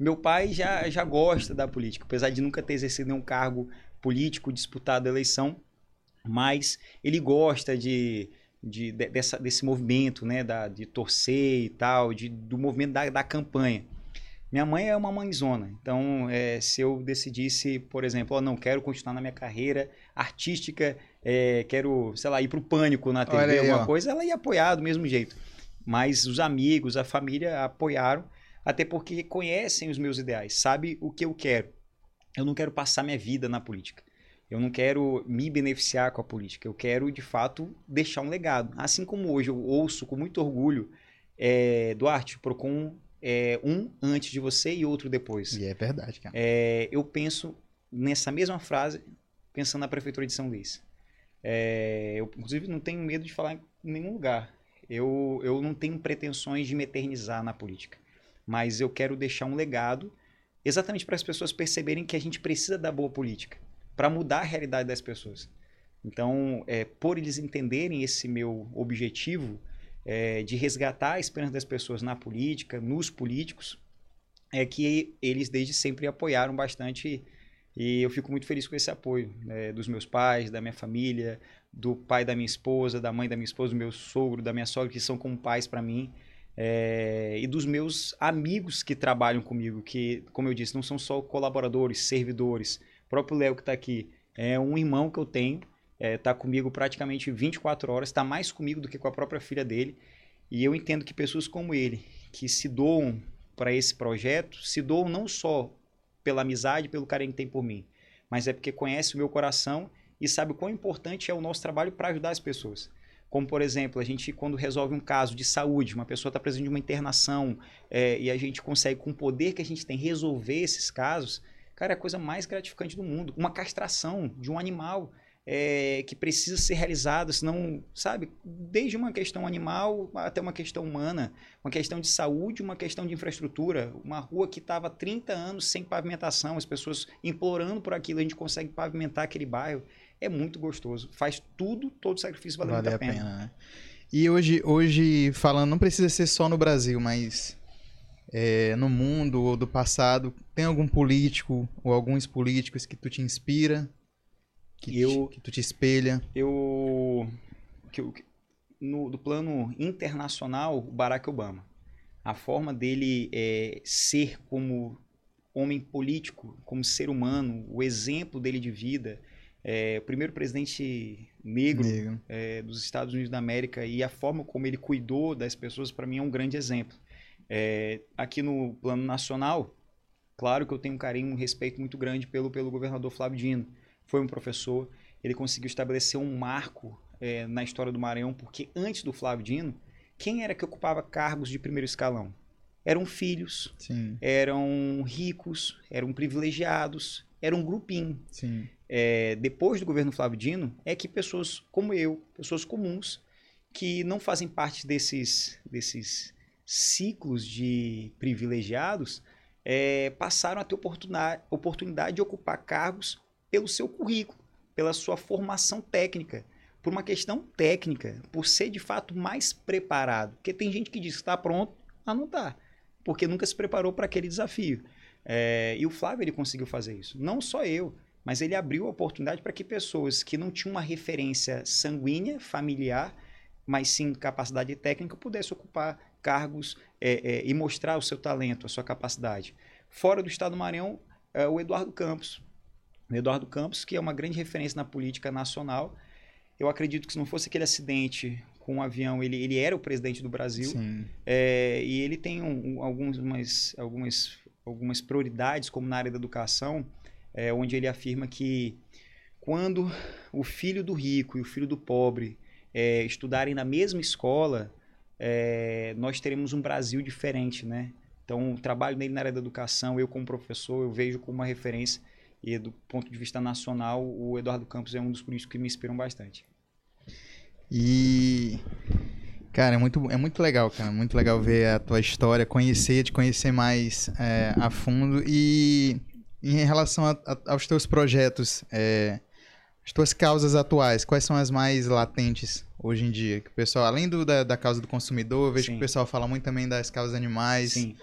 Meu pai já, já gosta da política, apesar de nunca ter exercido nenhum cargo político disputado a eleição, mas ele gosta de, de, de dessa, desse movimento, né, da, de torcer e tal, de, do movimento da, da campanha. Minha mãe é uma mãezona, então é, se eu decidisse, por exemplo, oh, não quero continuar na minha carreira artística, é, quero, sei lá, ir pro pânico na TV, aí, alguma ó. coisa, ela ia apoiar do mesmo jeito. Mas os amigos, a família apoiaram até porque conhecem os meus ideais, sabe o que eu quero. Eu não quero passar minha vida na política. Eu não quero me beneficiar com a política. Eu quero, de fato, deixar um legado. Assim como hoje eu ouço com muito orgulho, é, Duarte, Procon é, um antes de você e outro depois. E é verdade, cara. É, eu penso nessa mesma frase, pensando na Prefeitura de São Luís. É, eu, inclusive, não tenho medo de falar em nenhum lugar. Eu, eu não tenho pretensões de me eternizar na política mas eu quero deixar um legado exatamente para as pessoas perceberem que a gente precisa da boa política para mudar a realidade das pessoas. Então, é, por eles entenderem esse meu objetivo é, de resgatar a esperança das pessoas na política, nos políticos, é que eles desde sempre apoiaram bastante e eu fico muito feliz com esse apoio né, dos meus pais, da minha família, do pai da minha esposa, da mãe da minha esposa, do meu sogro, da minha sogra, que são como pais para mim é, e dos meus amigos que trabalham comigo, que, como eu disse, não são só colaboradores, servidores. O próprio Léo que está aqui é um irmão que eu tenho, está é, tá comigo praticamente 24 horas, está mais comigo do que com a própria filha dele. E eu entendo que pessoas como ele, que se doam para esse projeto, se doam não só pela amizade, pelo carinho que tem por mim, mas é porque conhece o meu coração e sabe o quão importante é o nosso trabalho para ajudar as pessoas. Como, por exemplo, a gente, quando resolve um caso de saúde, uma pessoa está precisando de uma internação é, e a gente consegue, com o poder que a gente tem, resolver esses casos, cara, é a coisa mais gratificante do mundo. Uma castração de um animal é, que precisa ser realizada, senão, sabe, desde uma questão animal até uma questão humana, uma questão de saúde, uma questão de infraestrutura, uma rua que estava 30 anos sem pavimentação, as pessoas implorando por aquilo, a gente consegue pavimentar aquele bairro é muito gostoso. Faz tudo, todo sacrifício vale, vale a pena. pena né? E hoje, hoje, falando, não precisa ser só no Brasil, mas é, no mundo ou do passado, tem algum político ou alguns políticos que tu te inspira? Que, eu, te, que tu te espelha? Eu. Que, no, do plano internacional, o Barack Obama. A forma dele é, ser como homem político, como ser humano, o exemplo dele de vida, é, o primeiro presidente negro, negro. É, dos Estados Unidos da América e a forma como ele cuidou das pessoas, para mim, é um grande exemplo. É, aqui no plano nacional, claro que eu tenho um carinho, um respeito muito grande pelo, pelo governador Flávio Dino. Foi um professor, ele conseguiu estabelecer um marco é, na história do Maranhão, porque antes do Flávio Dino, quem era que ocupava cargos de primeiro escalão? Eram filhos, Sim. eram ricos, eram privilegiados, era um grupinho. Sim é, depois do governo Flávio Dino é que pessoas como eu, pessoas comuns, que não fazem parte desses, desses ciclos de privilegiados, é, passaram a ter oportunidade, de ocupar cargos pelo seu currículo, pela sua formação técnica. por uma questão técnica, por ser de fato mais preparado. Porque tem gente que diz que está pronto, mas não está, porque nunca se preparou para aquele desafio. É, e o Flávio ele conseguiu fazer isso. Não só eu, mas ele abriu a oportunidade para que pessoas que não tinham uma referência sanguínea, familiar, mas sim capacidade técnica, pudessem ocupar cargos é, é, e mostrar o seu talento, a sua capacidade. Fora do Estado do Maranhão, é o Eduardo Campos. O Eduardo Campos, que é uma grande referência na política nacional. Eu acredito que se não fosse aquele acidente com um avião, ele, ele era o presidente do Brasil. É, e ele tem um, algumas, algumas, algumas prioridades, como na área da educação, é, onde ele afirma que quando o filho do rico e o filho do pobre é, estudarem na mesma escola, é, nós teremos um Brasil diferente, né? Então, o trabalho dele na área da educação, eu como professor, eu vejo como uma referência e do ponto de vista nacional, o Eduardo Campos é um dos políticos que me inspiram bastante. E cara, é muito, é muito legal, cara, muito legal ver a tua história, conhecer, te conhecer mais é, a fundo e em relação a, a, aos teus projetos, é, as tuas causas atuais, quais são as mais latentes hoje em dia? Que o pessoal, além do, da, da causa do consumidor, eu vejo Sim. que o pessoal fala muito também das causas animais. Sim.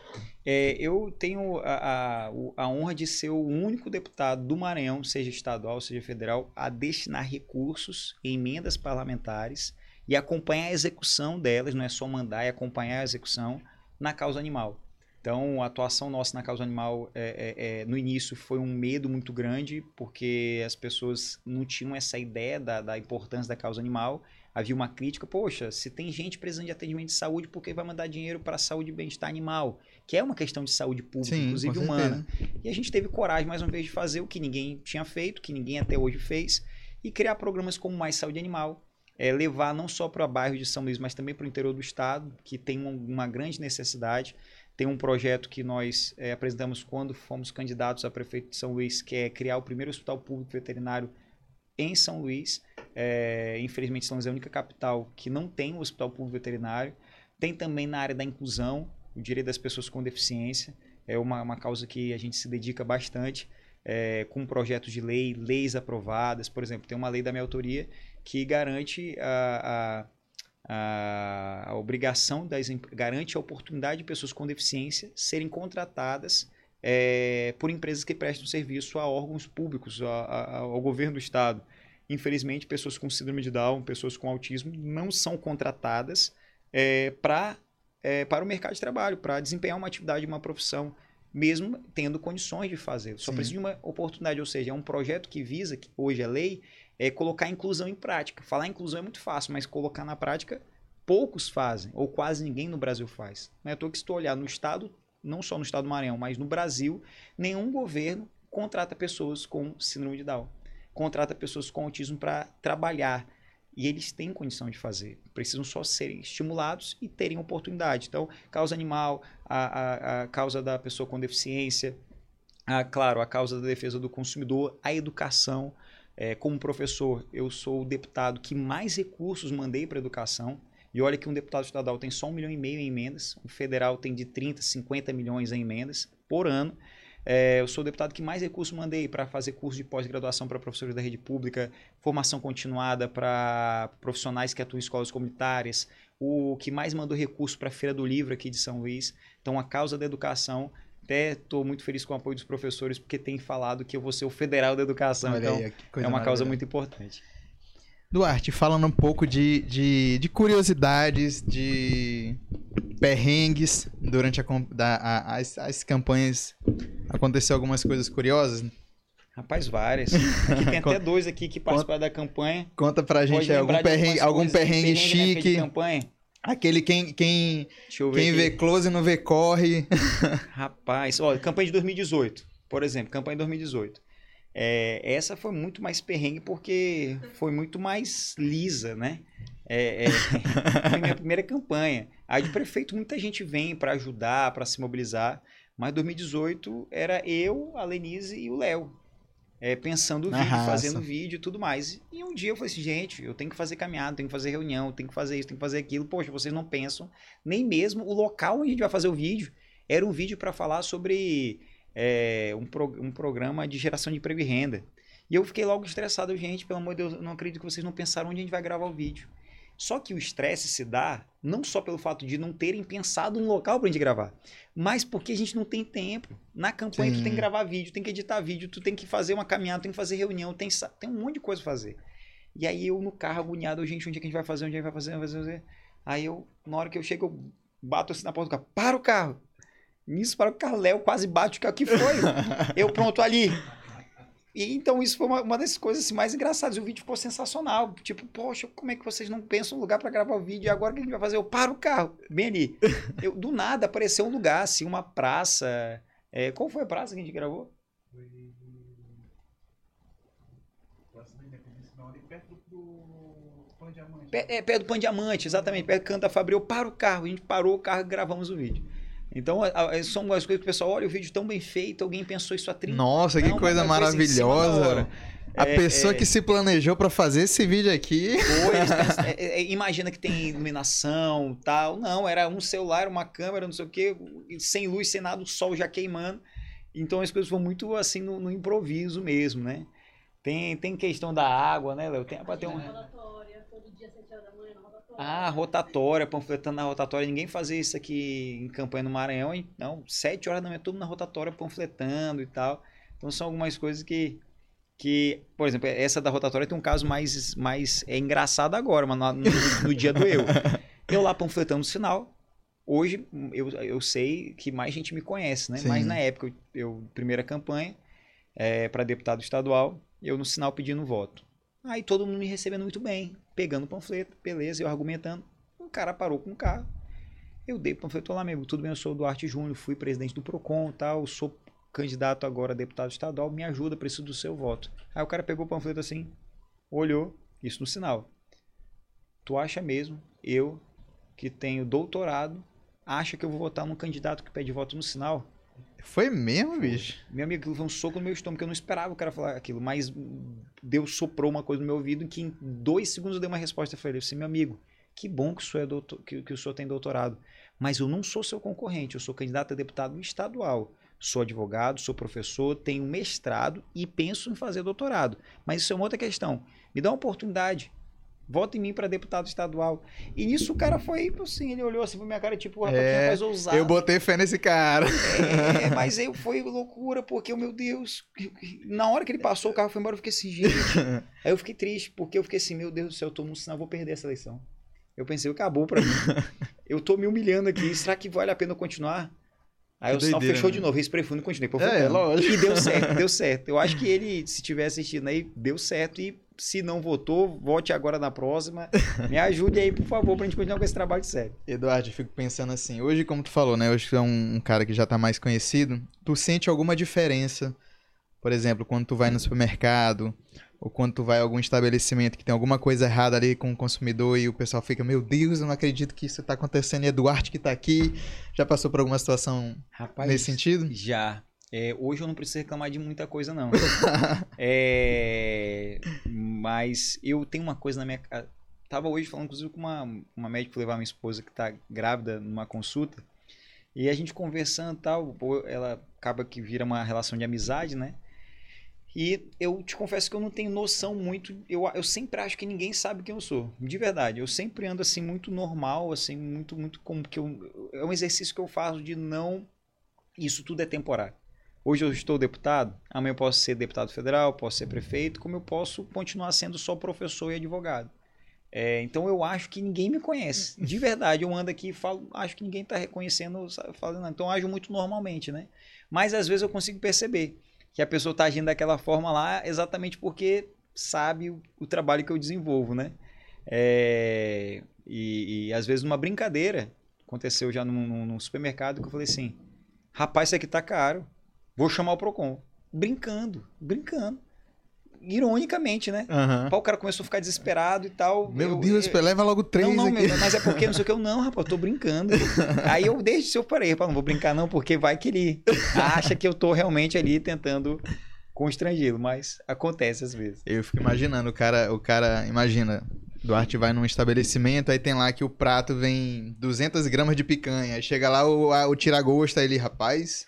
É, eu tenho a, a, a, honra de ser o único deputado do Maranhão, seja estadual, seja federal, a destinar recursos em emendas parlamentares e acompanhar a execução delas, não é só mandar, é acompanhar a execução na causa animal. Então, a atuação nossa na causa animal é, é, é, no início foi um medo muito grande, porque as pessoas não tinham essa ideia da, da, importância da causa animal. Havia uma crítica, poxa, se tem gente precisando de atendimento de saúde, por que vai mandar dinheiro para a saúde e bem-estar animal? Que é uma questão de saúde pública, Sim, inclusive humana. E a gente teve coragem, mais uma vez, de fazer o que ninguém tinha feito, que ninguém até hoje fez, e criar programas como Mais Saúde Animal, é, levar não só para o bairro de São Luís, mas também para o interior do estado, que tem uma, uma grande necessidade. Tem um projeto que nós é, apresentamos quando fomos candidatos a prefeito de São Luís, que é criar o primeiro hospital público veterinário em São Luís. É, infelizmente, São Luís é a única capital que não tem um hospital público veterinário. Tem também na área da inclusão, o direito das pessoas com deficiência. É uma, uma causa que a gente se dedica bastante. É, com projetos de lei, leis aprovadas. Por exemplo, tem uma lei da minha autoria que garante a, a a, a obrigação das garante a oportunidade de pessoas com deficiência serem contratadas é, por empresas que prestam serviço a órgãos públicos, a, a, ao governo do estado. Infelizmente, pessoas com síndrome de Down, pessoas com autismo, não são contratadas é, pra, é, para o mercado de trabalho, para desempenhar uma atividade, uma profissão, mesmo tendo condições de fazer. Só Sim. precisa de uma oportunidade, ou seja, é um projeto que visa, que hoje é lei, é colocar a inclusão em prática. Falar inclusão é muito fácil, mas colocar na prática, poucos fazem, ou quase ninguém no Brasil faz. Não é à toa que se tu olhar no estado, não só no estado do Maranhão, mas no Brasil, nenhum governo contrata pessoas com síndrome de Down. Contrata pessoas com autismo para trabalhar. E eles têm condição de fazer. Precisam só serem estimulados e terem oportunidade. Então, causa animal, a, a, a causa da pessoa com deficiência, a, claro, a causa da defesa do consumidor, a educação. É, como professor, eu sou o deputado que mais recursos mandei para a educação. E olha que um deputado estadual tem só um milhão e meio em emendas, o federal tem de 30, 50 milhões em emendas por ano. É, eu sou o deputado que mais recursos mandei para fazer curso de pós-graduação para professores da rede pública, formação continuada para profissionais que atuam em escolas comunitárias, o que mais mandou recurso para a Feira do Livro aqui de São Luís. Então, a causa da educação até estou muito feliz com o apoio dos professores, porque tem falado que eu vou ser o federal da educação. Olha então, aí, é uma causa muito importante. Duarte, falando um pouco de, de, de curiosidades, de perrengues durante a, da, a, as, as campanhas, aconteceu algumas coisas curiosas? Rapaz, várias. Aqui tem até dois aqui que participaram da campanha. Conta pra gente algum perrengue, algum perrengue, perrengue chique. campanha. Aquele quem, quem, quem vê close não vê corre. Rapaz, olha, campanha de 2018, por exemplo, campanha de 2018. É, essa foi muito mais perrengue porque foi muito mais lisa, né? É, é, foi minha primeira campanha. Aí de prefeito muita gente vem para ajudar, para se mobilizar. Mas 2018 era eu, a Lenise e o Léo é, pensando Na vídeo, raça. fazendo vídeo e tudo mais. E um dia eu falei assim, gente, eu tenho que fazer caminhada, tenho que fazer reunião, tenho que fazer isso, tenho que fazer aquilo. Poxa, vocês não pensam nem mesmo o local onde a gente vai fazer o vídeo. Era um vídeo para falar sobre é, um, pro, um programa de geração de emprego e renda. E eu fiquei logo estressado, gente, pelo amor de Deus, eu não acredito que vocês não pensaram onde a gente vai gravar o vídeo. Só que o estresse se dá não só pelo fato de não terem pensado um local pra gente gravar, mas porque a gente não tem tempo. Na campanha Sim. tu tem que gravar vídeo, tem que editar vídeo, tu tem que fazer uma caminhada, tem que fazer reunião, tem, tem um monte de coisa pra fazer. E aí eu no carro agoniado, gente, onde é que a gente vai fazer, onde é que vai fazer, vai fazer? Aí eu, na hora que eu chego, eu bato assim na porta do carro, para o carro. Nisso, para o carro, Léo quase bate o carro, que foi? eu pronto ali. E então isso foi uma, uma das coisas assim, mais engraçadas. E o vídeo ficou sensacional. Tipo, poxa, como é que vocês não pensam um lugar pra gravar o vídeo? E agora o que a gente vai fazer? Eu paro o carro, bem ali. Eu, do nada apareceu um lugar, assim, uma praça. É, qual foi a praça que a gente gravou? Praça da Independência, não, ali perto do Pão Diamante. Pé- é, perto do Pan Diamante, exatamente, perto do Canto da Fabril. Eu paro o carro, a gente parou o carro e gravamos o vídeo. Então, a- a- são as coisas que o pessoal olha o vídeo tão bem feito, alguém pensou isso há 30 Nossa, que Não, coisa assim, em cima da maravilhosa. A É, pessoa é, que se planejou pra fazer esse vídeo aqui. Pois, é, é, imagina que tem iluminação tal. Não, era um celular, uma câmera, não sei o quê, sem luz, sem nada, o sol já queimando. Então as coisas foram muito assim no, no improviso mesmo, né? Tem, tem questão da água, né, Léo? Tem, tem um... rotatória, todo dia, 7 horas da manhã, na rotatória. Ah, rotatória, panfletando na rotatória. Ninguém fazia isso aqui em campanha no Maranhão. hein? Não, sete horas da manhã, tudo na rotatória, panfletando e tal. Então são algumas coisas que, que por exemplo, essa da rotatória tem um caso mais, mais é engraçado agora, mas no, no- dia do eu. Eu lá panfletando o sinal. Hoje eu, eu sei que mais gente me conhece, né? Sim. Mas na época, eu, eu- primeira campanha para deputado estadual, eu no sinal pedindo voto. Aí todo mundo me recebendo muito bem, pegando o panfleto, beleza, eu argumentando. Um cara parou com o carro. Eu dei o panfleto lá, meu amigo, tudo bem, eu sou o Duarte Júnior, fui presidente do PROCON tal, sou candidato agora a deputado estadual, me ajuda, preciso do seu voto. Aí o cara pegou o panfleto assim, olhou, isso no sinal. Tu acha mesmo, eu, que tenho doutorado, acha que eu vou votar num candidato que pede voto no sinal? Foi mesmo, bicho? Meu amigo, aquilo foi um soco no meu estômago, que eu não esperava o cara falar aquilo, mas Deus soprou uma coisa no meu ouvido que em dois segundos eu dei uma resposta. Eu disse, meu amigo, que bom que o senhor, é doutor, que, que o senhor tem doutorado, mas eu não sou seu concorrente, eu sou candidato a deputado estadual. Sou advogado, sou professor, tenho mestrado e penso em fazer doutorado. Mas isso é uma outra questão. Me dá uma oportunidade. Vota em mim para deputado estadual. E nisso o cara foi, assim, ele olhou assim pra minha cara, tipo, rapaz, É, que rapaz ousado. Eu botei fé nesse cara. É, mas aí foi loucura, porque, meu Deus, na hora que ele passou, o carro foi embora, eu fiquei assim, gente. Aí eu fiquei triste, porque eu fiquei assim, meu Deus do céu, eu tô no sinal, vou perder essa eleição. Eu pensei, acabou pra mim. Eu tô me humilhando aqui, será que vale a pena continuar? Aí Que o sinal fechou né? de novo, respirei fundo e continuei. Pô, É, lógico. E deu certo, deu certo. Eu acho que ele, se tiver assistindo aí, deu certo. E se não votou, vote agora na próxima. Me ajude aí, por favor, pra gente continuar com esse trabalho sério. Eduardo, eu fico pensando assim, hoje, como tu falou, né? Hoje tu é um, um cara que já tá mais conhecido. Tu sente alguma diferença, por exemplo, quando tu vai no supermercado, ou quando tu vai a algum estabelecimento que tem alguma coisa errada ali com o consumidor e o pessoal fica, meu Deus, eu não acredito que isso tá acontecendo, e é Duarte que tá aqui. Já passou por alguma situação Rapaz, nesse sentido? Já. É, hoje eu não preciso reclamar de muita coisa, não. É, mas eu tenho uma coisa na minha. Tava hoje falando, inclusive, com uma, uma médica levar minha esposa que tá grávida numa consulta. E a gente conversando e tal, ela acaba que vira uma relação de amizade, né? E eu te confesso que eu não tenho noção muito. Eu, eu sempre acho que ninguém sabe quem eu sou. De verdade. Eu sempre ando assim, muito normal, assim, muito, muito como que eu. É um exercício que eu faço de não. Isso tudo é temporário. Hoje eu estou deputado, amanhã eu posso ser deputado federal, posso ser prefeito, como eu posso continuar sendo só professor e advogado. É, então eu acho que ninguém me conhece. De verdade, eu ando aqui e falo, acho que ninguém está reconhecendo, não. então eu ajo muito normalmente, né? Mas às vezes eu consigo perceber que a pessoa está agindo daquela forma lá exatamente porque sabe o, o trabalho que eu desenvolvo, né? É, e, e às vezes numa brincadeira, aconteceu já num- num supermercado que eu falei assim, rapaz, isso aqui tá caro, vou chamar o Procon. Brincando, brincando. Ironicamente, né? Pá, O cara começou a ficar desesperado e tal. Meu Eu- Deus, eu- leva logo três não, não, aqui. meu, mas é porque não sei o que. Eu, não, rapaz, eu tô brincando. Aí eu desde eu parei, rapaz, não vou brincar não, porque vai que ele acha que eu tô realmente ali tentando constrangê-lo, mas acontece às vezes. Eu fico imaginando, o cara, o cara, imagina, Duarte vai num estabelecimento, aí tem lá que o prato vem 200 gramas de picanha, aí chega lá o, a- o tiragosto, aí ele, rapaz,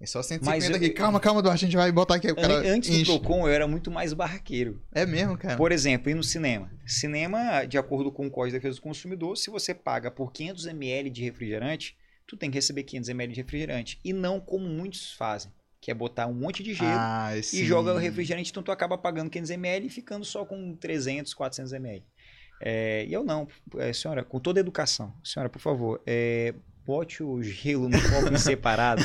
É só 150 Mas eu- aqui. Calma, calma, Duarte, a gente vai botar aqui. O cara An- Antes do enche. Procon, eu era muito mais barraqueiro. É mesmo, cara. Por exemplo, ir no cinema. Cinema, de acordo com o Código de Defesa do Consumidor, se você paga por 500 ml de refrigerante, tu tem que receber 500 ml de refrigerante. E não como muitos fazem, que é botar um monte de gelo Ah, e sim. joga o refrigerante, então tu acaba pagando 500 ml e ficando só com 300, 400 ml. É, e eu não, é, senhora, com toda a educação, senhora, por favor, é, bote o gelo no copo separado,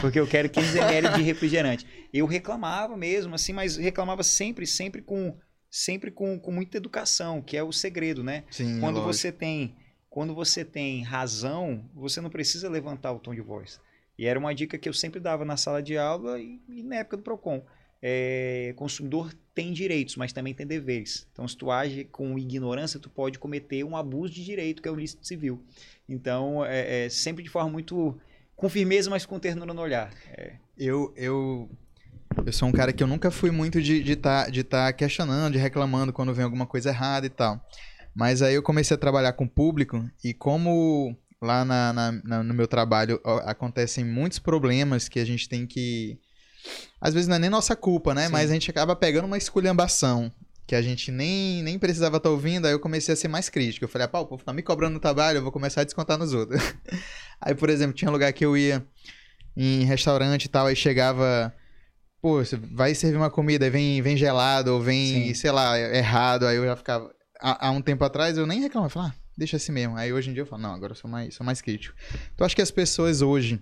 porque eu quero 15 ml de refrigerante. Eu reclamava mesmo, assim, mas reclamava sempre, sempre com, sempre com, com muita educação, que é o segredo, né? Sim, Quando lógico. você tem, quando você tem razão, você não precisa levantar o tom de voz. E era uma dica que eu sempre dava na sala de aula e, e na época do Procon. É, consumidor tem direitos, mas também tem deveres. Então, se tu age com ignorância, tu pode cometer um abuso de direito, que é o ilícito civil. Então, é, é sempre de forma muito com firmeza, mas com ternura no olhar. É, Eu, eu, eu sou um cara que eu nunca fui muito de estar de tá, de tá questionando, de reclamando quando vem alguma coisa errada e tal. Mas aí eu comecei a trabalhar com o público e como lá na, na- na- no meu trabalho acontecem muitos problemas que a gente tem que... Às vezes não é nem nossa culpa, né? Sim. Mas a gente acaba pegando uma esculhambação que a gente nem, nem precisava estar ouvindo, aí eu comecei a ser mais crítico. Eu falei, ah, pá, o povo tá me cobrando no trabalho, eu vou começar a descontar nos outros. aí, por exemplo, tinha um lugar que eu ia em restaurante e tal, aí chegava, pô, você vai servir uma comida, aí vem, vem gelado, ou vem, Sim. sei lá, errado, aí eu já ficava... Há, há um tempo atrás eu nem reclamava, eu falava, ah, deixa assim mesmo. Aí hoje em dia eu falo, não, agora eu sou mais, sou mais crítico. Então acho que as pessoas hoje,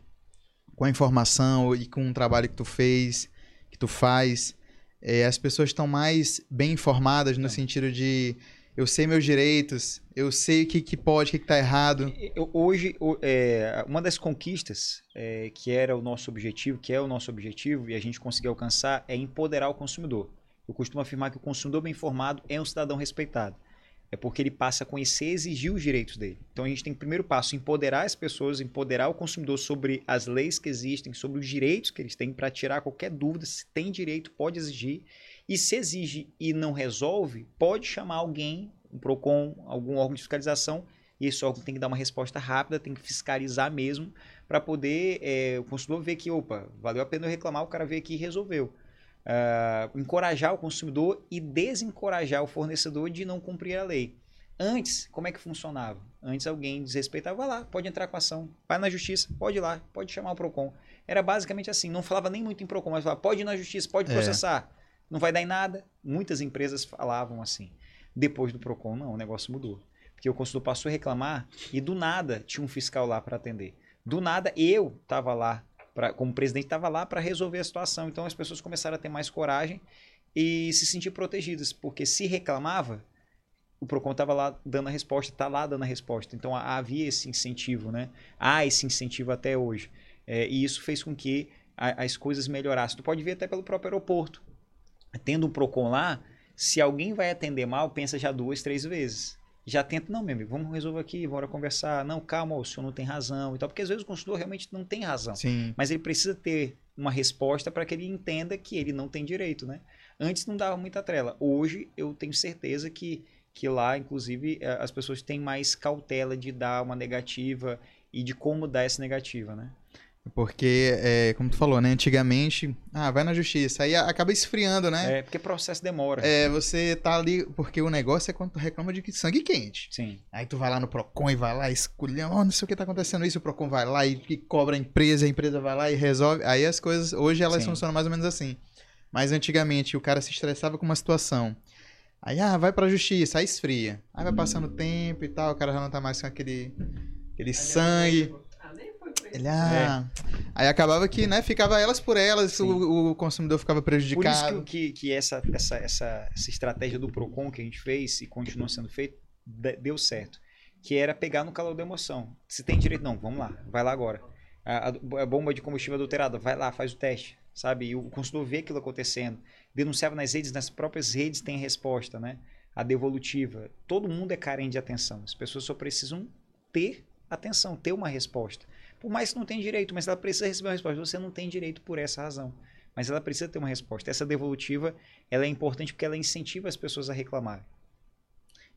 com a informação e com o trabalho que tu fez, que tu faz, eh, as pessoas estão mais bem informadas no sentido de eu sei meus direitos, eu sei o que, que pode, o que, que tá errado. Eu- hoje, é, uma das conquistas é, que era o nosso objetivo, que é o nosso objetivo, e a gente conseguiu alcançar, é empoderar o consumidor. Eu costumo afirmar que o consumidor bem informado é um cidadão respeitado. É porque ele passa a conhecer e exigir os direitos dele. Então a gente tem que, primeiro passo, empoderar as pessoas, empoderar o consumidor sobre as leis que existem, sobre os direitos que eles têm, para tirar qualquer dúvida. Se tem direito, pode exigir. E se exige e não resolve, pode chamar alguém, um PROCON, algum órgão de fiscalização, e esse órgão tem que dar uma resposta rápida, tem que fiscalizar mesmo, para poder é, o consumidor ver que, opa, valeu a pena eu reclamar, o cara veio aqui e resolveu. Ah, encorajar o consumidor e desencorajar o fornecedor de não cumprir a lei. Antes, como é que funcionava? Antes alguém desrespeitava, vai lá, pode entrar com ação, vai na justiça, pode ir lá, pode chamar o PROCON. Era basicamente assim, não falava nem muito em PROCON, mas falava, pode ir na justiça, pode É. processar, não vai dar em nada. Muitas empresas falavam assim. Depois do PROCON, não, o negócio mudou. Porque o consumidor passou a reclamar e do nada tinha um fiscal lá para atender. Do nada eu estava lá, pra, como presidente, estava lá para resolver a situação. Então as pessoas começaram a ter mais coragem e se sentir protegidas. Porque se reclamava, o PROCON estava lá dando a resposta, está lá dando a resposta. Então havia esse incentivo, né? Há esse incentivo até hoje. É, e isso fez com que a- as coisas melhorassem. Tu pode ver até pelo próprio aeroporto. Tendo um PROCON lá, se alguém vai atender mal, pensa já duas, três vezes. Já tenta, não, meu amigo, vamos resolver aqui, bora conversar. Não, calma, o senhor não tem razão e tal. Porque às vezes o consumidor realmente não tem razão. Sim. Mas ele precisa ter uma resposta para que ele entenda que ele não tem direito, né? Antes não dava muita trela. Hoje eu tenho certeza que, que lá, inclusive, eh, as pessoas têm mais cautela de dar uma negativa e de como dar essa negativa, né? Porque, é, como tu falou, né? Antigamente, ah, vai na justiça. Aí acaba esfriando, né? É porque processo demora. É, você tá ali, porque o negócio é quando tu reclama de que sangue quente. Sim. Aí tu vai lá no Procon e vai lá, escolhendo, oh, não sei o que tá acontecendo isso, o Procon vai lá e, e cobra a empresa, a empresa vai lá e resolve. Aí as coisas, hoje elas Sim. funcionam mais ou menos assim. Mas antigamente o cara se estressava com uma situação. Aí, ah, vai pra justiça, aí esfria. Aí vai passando o tempo e tal, o cara já não tá mais com aquele, aquele sangue. Ah, nem foi pra Ele, ah. Aí acabava que, né, ficava elas por elas, o, o consumidor ficava Por isso prejudicado. que, que, que essa, essa, essa, essa estratégia do PROCON que a gente fez e continua sendo feito, de- deu certo. Que era pegar no calor da emoção. Se tem direito, não, vamos lá, vai lá agora. A, a- a bomba de combustível adulterada, vai lá, faz o teste, sabe? E o consumidor vê aquilo acontecendo. Denunciava nas redes, nas próprias redes tem resposta, né? A devolutiva. Todo mundo é carente de atenção. As pessoas só precisam ter atenção, ter uma resposta. Por mais que não tenha direito, mas ela precisa receber uma resposta. Você não tem direito por essa razão. Mas ela precisa ter uma resposta. Essa devolutiva, ela é importante porque ela incentiva as pessoas a reclamarem.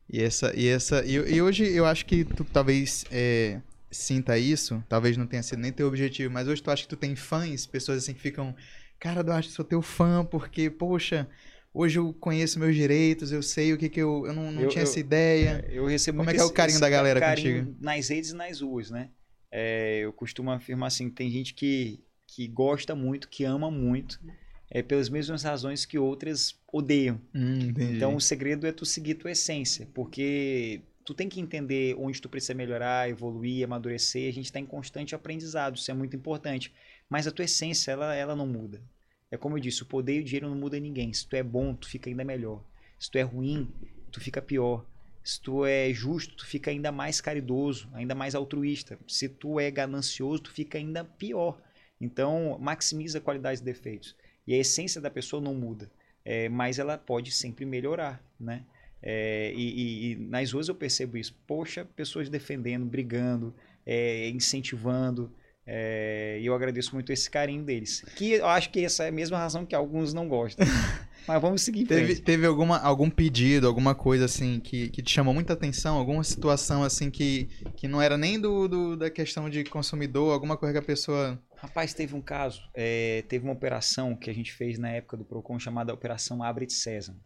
E essa, e essa, e, e hoje eu acho que tu talvez é, sinta isso, talvez não tenha sido nem teu objetivo, mas hoje tu acha que tu tem fãs, pessoas assim que ficam, cara, eu acho que sou teu fã, porque, poxa, hoje eu conheço meus direitos, eu sei o que que eu. Eu não, não Eu- tinha eu- essa ideia. Eu recebo Como é que é o carinho da galera carinho contigo? nas redes e nas ruas, né? É, eu costumo afirmar assim, tem gente que, que gosta muito, que ama muito, é, pelas mesmas razões que outras odeiam. Hum. Então o segredo é tu seguir tua essência, porque tu tem que entender onde tu precisa melhorar, evoluir, amadurecer. A gente está em constante aprendizado, isso é muito importante. Mas a tua essência, ela, ela não muda. É como eu disse, o poder e o dinheiro não muda ninguém. Se tu é bom, tu fica ainda melhor. Se tu é ruim, tu fica pior. Se tu é justo, tu fica ainda mais caridoso, ainda mais altruísta. Se tu é ganancioso, tu fica ainda pior. Então, maximiza qualidades e defeitos. E a essência da pessoa não muda é, mas ela pode sempre melhorar, né? É, e, e- e nas ruas eu percebo isso. Poxa, pessoas defendendo, brigando, é, incentivando. é, E eu agradeço muito esse carinho deles. Que eu acho que essa é a mesma razão que alguns não gostam. Mas vamos seguir Teve, teve alguma, algum pedido, alguma coisa assim que, que te chamou muita atenção? Alguma situação assim que, que não era nem do, do- da questão de consumidor, alguma coisa que a pessoa. Rapaz, teve um caso, é, teve uma operação que a gente fez na época do Procon chamada Operação Abre de Sésamo.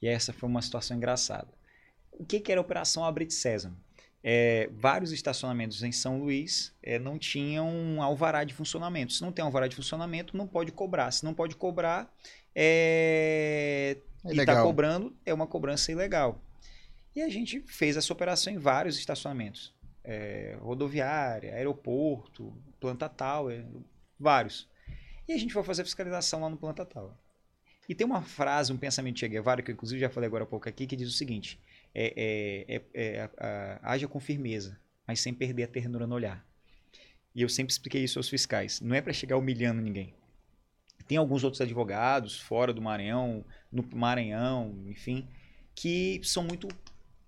E essa foi uma situação engraçada. O que, que era a Operação Abre de Sésamo? É, vários estacionamentos em São Luís é, não tinham alvará de funcionamento. Se não tem alvará de funcionamento, não pode cobrar. Se não pode cobrar, é, e está cobrando, é uma cobrança ilegal. E a gente fez essa operação em vários estacionamentos. É, rodoviária, aeroporto, planta tal, é, vários. E a gente foi fazer fiscalização lá no planta tal. E tem uma frase, um pensamento de Che Guevara, que eu inclusive já falei agora há pouco aqui, que diz o seguinte: é, é, é, é, a- a- haja com firmeza, mas sem perder a ternura no olhar. E eu sempre expliquei isso aos fiscais. Não é para chegar humilhando ninguém. Tem alguns outros advogados fora do Maranhão, no Maranhão, enfim, que são muito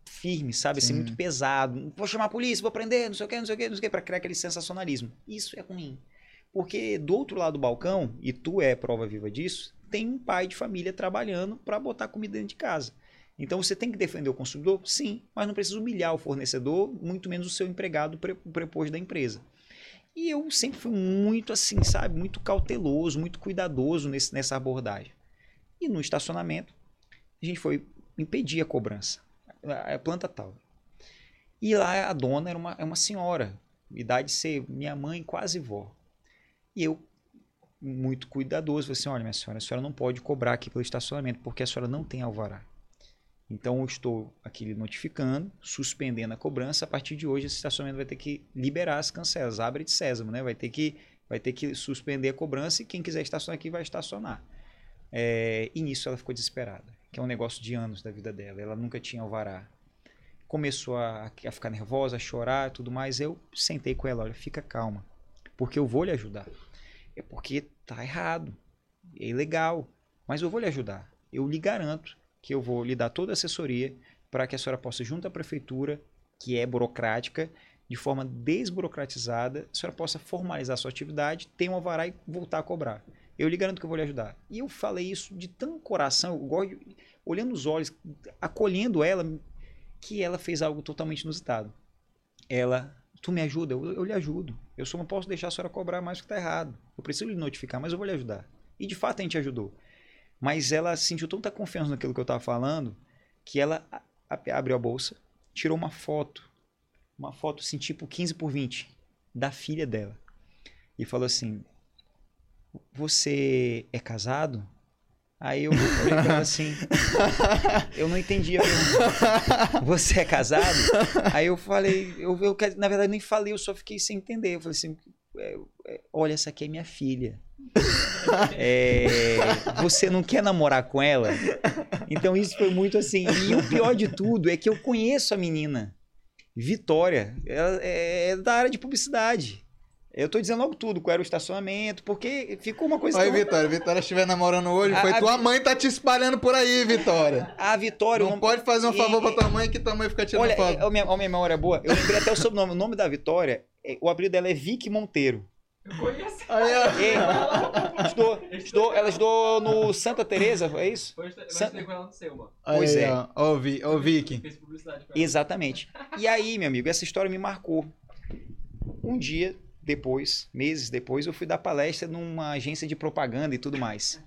firmes, sabe? Assim, Sim. muito pesado. Vou chamar a polícia, vou prender, não sei o que, não sei o que, não sei o que, para criar aquele sensacionalismo. Isso é ruim. Porque do outro lado do balcão, e tu é prova viva disso, tem um pai de família trabalhando para botar comida dentro de casa. Então você tem que defender o consumidor? Sim, mas não precisa humilhar o fornecedor, muito menos o seu empregado pre- preposto da empresa. E eu sempre fui muito assim, sabe? Muito cauteloso, muito cuidadoso nesse, nessa abordagem. E no estacionamento, a gente foi impedir a cobrança. A a planta tal. E lá a dona era uma, é uma senhora, idade de ser minha mãe, quase vó. E eu, muito cuidadoso, falei assim: olha, minha senhora, a senhora não pode cobrar aqui pelo estacionamento, porque a senhora não tem alvará. Então eu estou aqui notificando, suspendendo a cobrança. A partir de hoje, esse estacionamento vai ter que liberar as cancelas, abre de sésamo, né? Vai ter que, vai ter que suspender a cobrança e quem quiser estacionar aqui vai estacionar. É, e nisso ela ficou desesperada, que é um negócio de anos da vida dela. Ela nunca tinha alvará. Começou a, a ficar nervosa, a chorar, tudo mais. Eu sentei com ela, olha, fica calma, porque eu vou lhe ajudar. É porque tá errado, é ilegal, mas eu vou lhe ajudar. Eu lhe garanto que eu vou lhe dar toda a assessoria para que a senhora possa, junto à prefeitura, que é burocrática, de forma desburocratizada, a senhora possa formalizar a sua atividade, ter um alvará e voltar a cobrar. Eu lhe garanto que eu vou lhe ajudar. E eu falei isso de tão coração, eu gosto de, olhando os olhos, acolhendo ela, que ela fez algo totalmente inusitado. Ela, tu me ajuda? Eu, eu lhe ajudo. Eu só não posso deixar a senhora cobrar mais porque está errado. Eu preciso lhe notificar, mas eu vou lhe ajudar. E de fato a gente ajudou. Mas ela sentiu tanta confiança naquilo que eu estava falando que ela abriu a bolsa, tirou uma foto, uma foto assim, tipo 15 por 20, da filha dela. E falou assim: Você é casado? Aí eu pra ela assim, eu não entendi a pergunta. Você é casado? Aí eu falei, eu, eu na verdade nem falei, eu só fiquei sem entender. Eu falei assim, olha, essa aqui é minha filha. É, você não quer namorar com ela? Então isso foi muito assim. E o pior de tudo é que eu conheço a menina, Vitória, ela é da área de publicidade. Eu tô dizendo logo tudo, qual era o estacionamento, porque ficou uma coisa Olha, tão- Vitória, Vitória estiver namorando hoje, A- foi a tua mãe tá te espalhando por aí, Vitória. A Vitória. Não pode fazer um e- favor e- pra tua mãe que tua mãe fica tirando Olha, foto. é, a minha, minha memória é boa. Eu lembrei até o sobrenome. O nome da Vitória, é- o apelido dela é Vicky Monteiro. Eu conheço. Aí, ó. E estudou, estudou, ela estudou no Santa Teresa, é isso? Foi, eu estudei com ela no Selma. Pois Aí, é. ó. Ó, o Vi- ó, o Vicky. Fez publicidade ela. Exatamente. E aí, meu amigo, essa história me marcou. Um dia depois, meses depois, eu fui dar palestra numa agência de propaganda e tudo mais.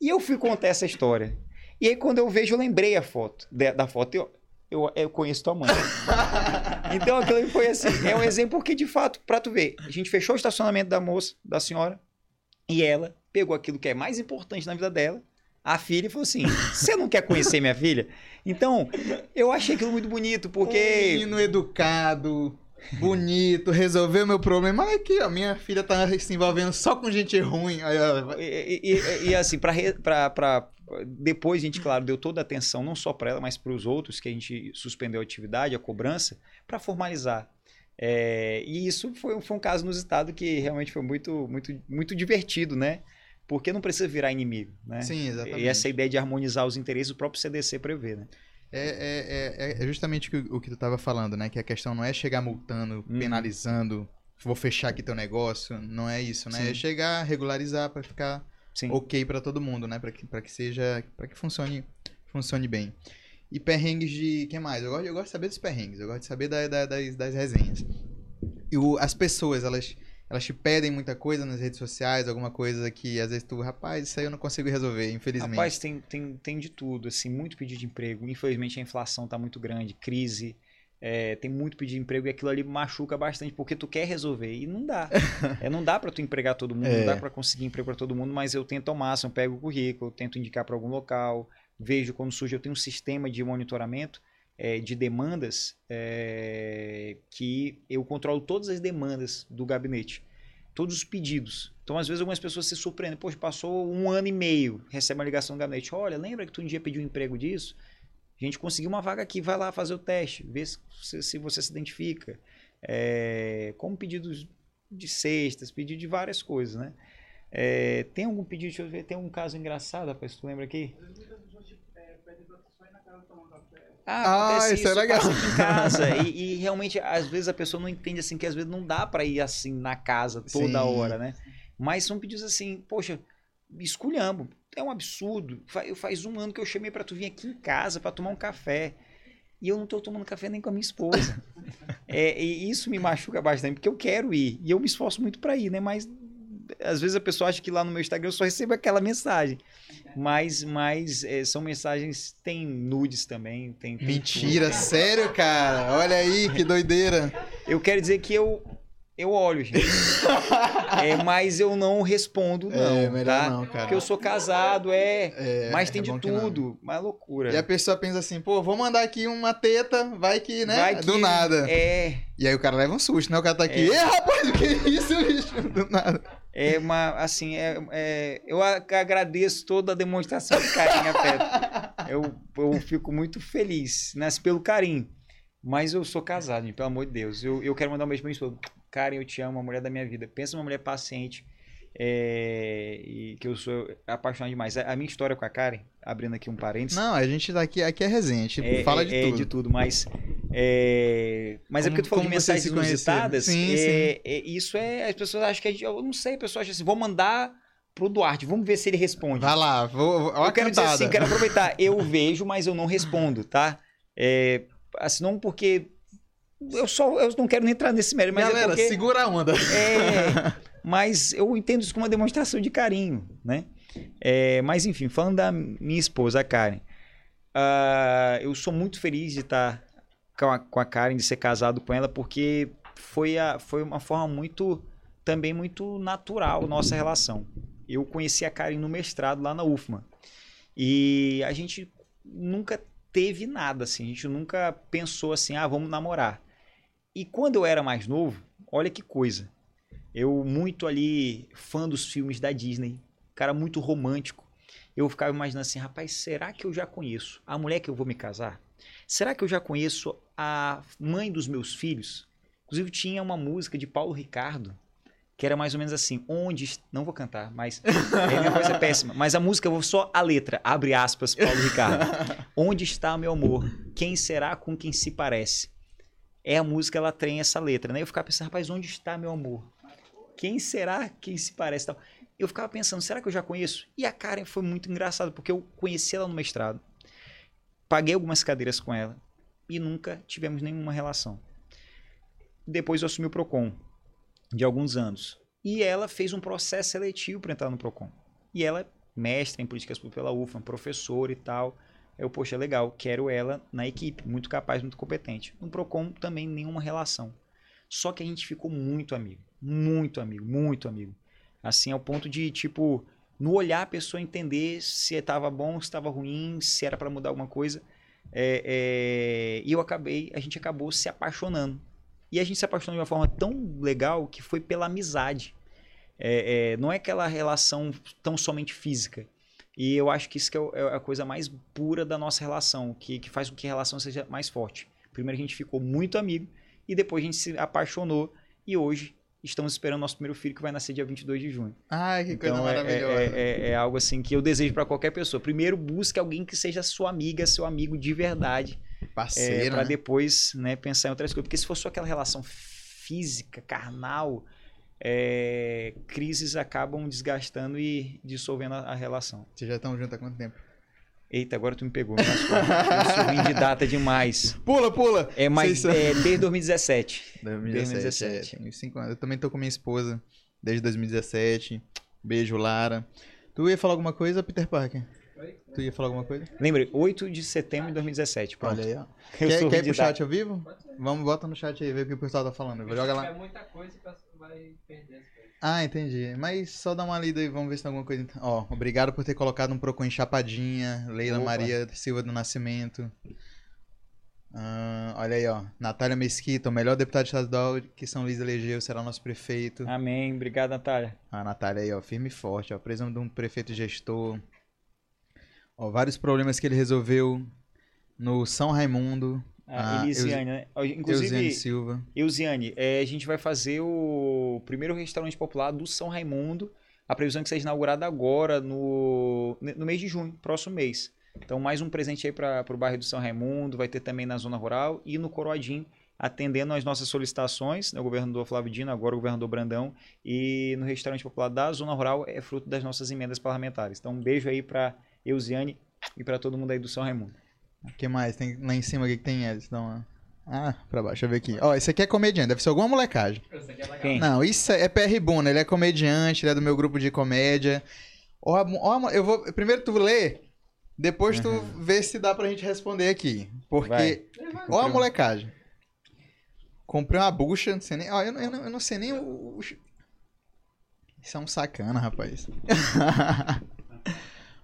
E eu fui contar essa história. E aí, quando eu vejo, eu lembrei a foto, da, da foto. Eu, eu, eu conheço tua mãe. então, aquilo foi assim. É um exemplo que, de fato, pra tu ver, a gente fechou o estacionamento da moça, da senhora, e ela pegou aquilo que é mais importante na vida dela, a filha, e falou assim: Você não quer conhecer minha filha? Então, eu achei aquilo muito bonito, Um porque. menino educado, bonito, resolveu meu problema. Olha aqui, ó, minha filha tá se envolvendo só com gente ruim. E, e- e- e, assim, pra, pra, pra- depois a gente, claro, deu toda a atenção, não só para ela, mas para os outros, que a gente suspendeu a atividade, a cobrança, para formalizar. É, e isso foi, foi um caso inusitado que realmente foi muito, muito, muito divertido, né? Porque não precisa virar inimigo, né? Sim, exatamente. E essa ideia de harmonizar os interesses, o próprio CDC prevê, né? É, é, é, é justamente o que, tu tava falando, né? Que a questão não é chegar multando, Uhum. penalizando, vou fechar aqui teu negócio. Não é isso, né? Sim. É chegar, regularizar pra ficar Sim. ok pra todo mundo, né? Pra que, pra que seja. para que funcione, funcione bem. E perrengues de. que mais? Eu gosto, eu gosto de saber dos perrengues, eu gosto de saber da- da- das, das resenhas. E o- as pessoas, elas, elas te pedem muita coisa nas redes sociais, alguma coisa que às vezes tu, rapaz, isso aí eu não consigo resolver, infelizmente. Rapaz, tem, tem, tem de tudo, assim, muito pedido de emprego. Infelizmente a inflação tá muito grande, crise, é, tem muito pedido de emprego e aquilo ali machuca bastante, porque tu quer resolver e não dá. É, não dá para tu empregar todo mundo, É. não dá para conseguir emprego para todo mundo, mas eu tento ao máximo, pego o currículo, tento indicar para algum local, vejo quando surge, eu tenho um sistema de monitoramento é, de demandas é, que eu controlo todas as demandas do gabinete, todos os pedidos. Então, às vezes, algumas pessoas se surpreendem. Poxa, passou um ano e meio, recebe uma ligação do gabinete. Olha, lembra que tu um dia pediu um emprego disso? A gente conseguiu uma vaga aqui, vai lá fazer o teste, vê se, se- você se identifica. É, como pedidos de cestas, pedido de várias coisas, né? É, tem algum pedido, deixa eu ver, tem um caso engraçado, rapaz, tu lembra aqui? Ah, acontece isso é legal. em casa. e, e realmente, às vezes, a pessoa não entende assim, que às vezes não dá pra ir assim na casa toda Sim. hora, né? Mas são pedidos assim, poxa, esculhambo. É um absurdo. Faz um ano que eu chamei pra tu vir aqui em casa pra tomar um café. E eu não tô tomando café nem com a minha esposa. É, e isso me machuca bastante, porque eu quero ir. E eu me esforço muito pra ir, né? Mas às vezes a pessoa acha que lá no meu Instagram eu só recebo aquela mensagem. Mas, mas é, são mensagens, tem nudes também, tem, tem Mentira, sério, cara? Olha aí, que doideira. eu quero dizer que eu eu olho, gente. É, mas eu não respondo, não. é, melhor tá? não, cara. Porque eu sou casado, é. É, mas tem é de tudo. Mas loucura. E a pessoa pensa assim, pô, vou mandar aqui uma teta, vai que, né? Vai que- Do nada. É, E aí o cara leva um susto, né? O cara tá aqui, É. Ê, rapaz, o que é isso, bicho? Do nada. é uma. Assim, é, é- eu agradeço toda a demonstração de carinho afeto. Eu, eu fico muito feliz, né? Pelo carinho. Mas eu sou casado, gente, pelo amor de Deus. Eu, eu quero mandar um beijo pra minha esposa. Karen, eu te amo, a mulher da minha vida. Pensa numa mulher paciente. é, e que eu sou apaixonado demais. A, a minha história com a Karen, abrindo aqui um parênteses. Não, a gente tá aqui, aqui é resenha, a gente É, fala é- de é tudo. de tudo, mas. É, mas é Como- porque tu falou de mensagens inusitadas. Sim, é, é- isso é. As pessoas acham que a gente. Eu não sei, a pessoa acha assim, vou mandar pro Duarte, vamos ver se ele responde. Vai lá, vou, vou, eu quero dizer assim, quero aproveitar. Eu vejo, mas eu não respondo, tá? É, assim, não porque. Eu só. Eu não quero nem entrar nesse mérito, mas Galera, é porque. segura a onda. É, mas eu entendo isso como uma demonstração de carinho, né? É, mas enfim, falando da minha esposa, a Karen. ah, eu sou muito feliz de estar com a, com a Karen, de ser casado com ela, porque foi, a, foi uma forma muito, também muito natural nossa relação. Eu conheci a Karen no mestrado lá na UFMA. E a gente nunca teve nada assim, a gente nunca pensou assim, ah, vamos namorar. E quando eu era mais novo, olha que coisa. Eu muito ali fã dos filmes da Disney, cara muito romântico. Eu ficava imaginando assim, rapaz, será que eu já conheço a mulher que eu vou me casar? Será que eu já conheço a mãe dos meus filhos? Inclusive tinha uma música de Paulo Ricardo que era mais ou menos assim, onde não vou cantar, mas é, minha voz é péssima, mas a música eu vou só a letra, abre aspas, Paulo Ricardo. Onde está meu amor? Quem será com quem se parece? É a música, ela tem essa letra, né? Eu ficava pensando, rapaz, onde está meu amor? Quem será quem se parece? Tal. Eu ficava pensando, será que eu já conheço? E a Karen foi muito engraçada, porque eu conheci ela no mestrado, paguei algumas cadeiras com ela e nunca tivemos nenhuma relação. Depois eu assumi o Procon. de alguns anos. E ela fez um processo seletivo para entrar no Procon. E ela é mestre em políticas públicas pela UFAM, professora e tal. Eu, poxa, legal, quero ela na equipe, muito capaz, muito competente. No Procon também nenhuma relação. Só que a gente ficou muito amigo, muito amigo, muito amigo. Assim, ao ponto de, tipo, no olhar a pessoa entender se estava bom, se estava ruim, se era para mudar alguma coisa. É, é, e eu acabei, a gente acabou se apaixonando. E a gente se apaixonou de uma forma tão legal que foi pela amizade. É, é, não é aquela relação tão somente física. E eu acho que isso que é, é a coisa mais pura da nossa relação, que, que faz com que a relação seja mais forte. Primeiro a gente ficou muito amigo e depois a gente se apaixonou e hoje estamos esperando nosso primeiro filho que vai nascer dia 22 de junho. Ai, que Então coisa é, maravilhosa. é, é, é algo assim que eu desejo para qualquer pessoa. Primeiro busque alguém que seja sua amiga, seu amigo de verdade, Parceiro, para né? depois né, pensar em outras coisas. Porque se for só aquela relação física, carnal, é, crises acabam desgastando e dissolvendo a, a relação. Vocês já estão juntos há quanto tempo? Eita, agora tu me pegou. me lascou. Eu sou ruim de data demais. Pula, pula! É, mas é, desde 2017. 2017, 2017. é, tenho cinco anos. Eu também tô com minha esposa desde 2017. Beijo, Lara. Tu ia falar alguma coisa, Peter Parker? Tu ia falar alguma coisa? Lembrei, 8 de setembro de 2017. Pronto. Olha aí, ó. Eu Quer, quer ir pro chat ao vivo? Vamos, bota no chat aí, ver o que o pessoal tá falando. Joga lá. tiver muita coisa, pessoal vai perder as coisas. Ah, entendi. Mas só dá uma lida aí, vamos ver se tem alguma coisa. Ó, obrigado por ter colocado um Procon em Chapadinha. Leila Opa. Maria Silva do Nascimento. Ah, olha aí, ó. Natália Mesquita, o melhor deputado estadual que São Luís elegeu, será nosso prefeito. Amém. Obrigado, Natália. A Natália aí, ó, firme e forte, ó. Precisamos de um prefeito gestor. Ó, vários problemas que ele resolveu no São Raimundo. A Ah, Elisiane, né? Inclusive, Eusiane Silva. Eusiane, é, a gente vai fazer o primeiro restaurante popular do São Raimundo. A previsão é que seja inaugurado agora, no, no mês de junho, próximo mês. Então, mais um presente aí para o bairro do São Raimundo. Vai ter também na Zona Rural e no Coroadinho, atendendo às nossas solicitações. né, O governador Flávio Dino, agora o governador Brandão. E no restaurante popular da Zona Rural é fruto das nossas emendas parlamentares. Então, um beijo aí para Eusiane e para todo mundo aí do São Raimundo. O que mais? Tem lá em cima o que, que tem, Edson? Dá uma... Ah, pra baixo, deixa eu ver aqui. Ó, esse aqui é comediante, deve ser alguma molecagem. É legal. Quem? Não, isso é PR Buna, ele é comediante, ele é do meu grupo de comédia. Ó, ó, eu vou. Primeiro tu lê, depois tu vê se dá pra gente responder aqui. Porque. Vai. Ó a molecagem. Comprei uma bucha, não sei nem. Ó, eu, não- eu não, eu não sei nem o. o- Isso é um sacana, rapaz.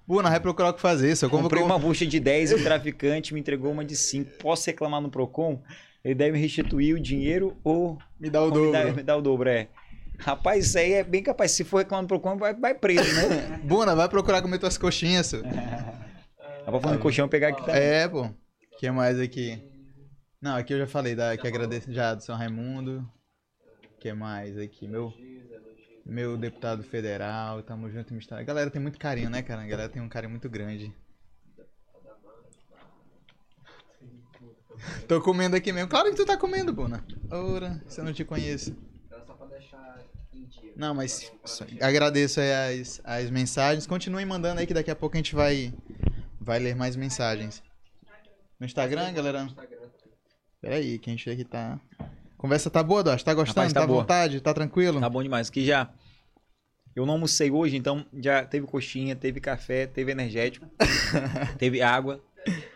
Buna, vai procurar o que fazer. Se eu Comprei uma bucha de 10 e o traficante me entregou uma de 5. Posso reclamar no Procon? Ele deve me restituir o dinheiro ou Me dá o ou me, dá, dobro. me dá o dobro, é. Rapaz, isso aí é bem capaz. Se for reclamar no Procon, vai, vai preso, né? Buna, vai procurar comer tuas coxinhas. Dá pra falar no colchão pegar aqui também. É, pô. O que mais aqui? Não, aqui eu já falei, da, que agradeço já do São Raimundo. O que mais aqui? Meu, meu deputado federal, tamo junto e misturado. A galera tem muito carinho, né, cara? A galera tem um carinho muito grande. Tô comendo aqui mesmo. Claro que tu tá comendo, Buna. Ora, se eu não te conheço. Então, só pra deixar em dia. Não, mas agradeço aí as, as mensagens. Continuem mandando aí que daqui a pouco a gente vai, vai ler mais mensagens. No Instagram, galera? Instagram. Peraí, que a gente aqui tá. Conversa tá boa, Duarte? Tá gostando? Rapaz, tá tá à vontade? Tá tranquilo? Tá bom demais. Que já. Eu não almocei hoje, então já teve coxinha, teve café, teve energético, teve água.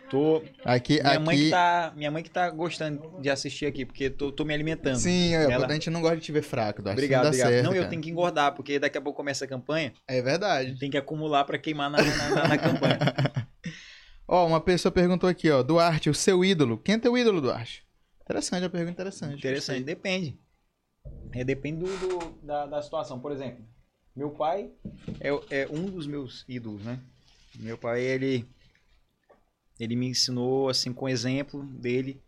Tô. Aqui, Minha aqui. mãe que tá. Minha mãe que tá gostando de assistir aqui, porque tô, tô me alimentando. Sim, eu- Ela- a gente não gosta de te ver fraco, Duarte. Obrigado, não obrigado. certo, não, eu cara. tenho que engordar, porque daqui a pouco começa a campanha, É verdade. tem que acumular pra queimar na, na, na- na campanha. Ó, uma pessoa perguntou aqui, ó. Duarte, o seu ídolo. Quem é teu ídolo, Duarte? Interessante, a pergunta interessante. Interessante, depende. É, depende do, do- da, da situação. Por exemplo, meu pai é, é um dos meus ídolos, né? Meu pai, ele, ele me ensinou, assim, com exemplo dele.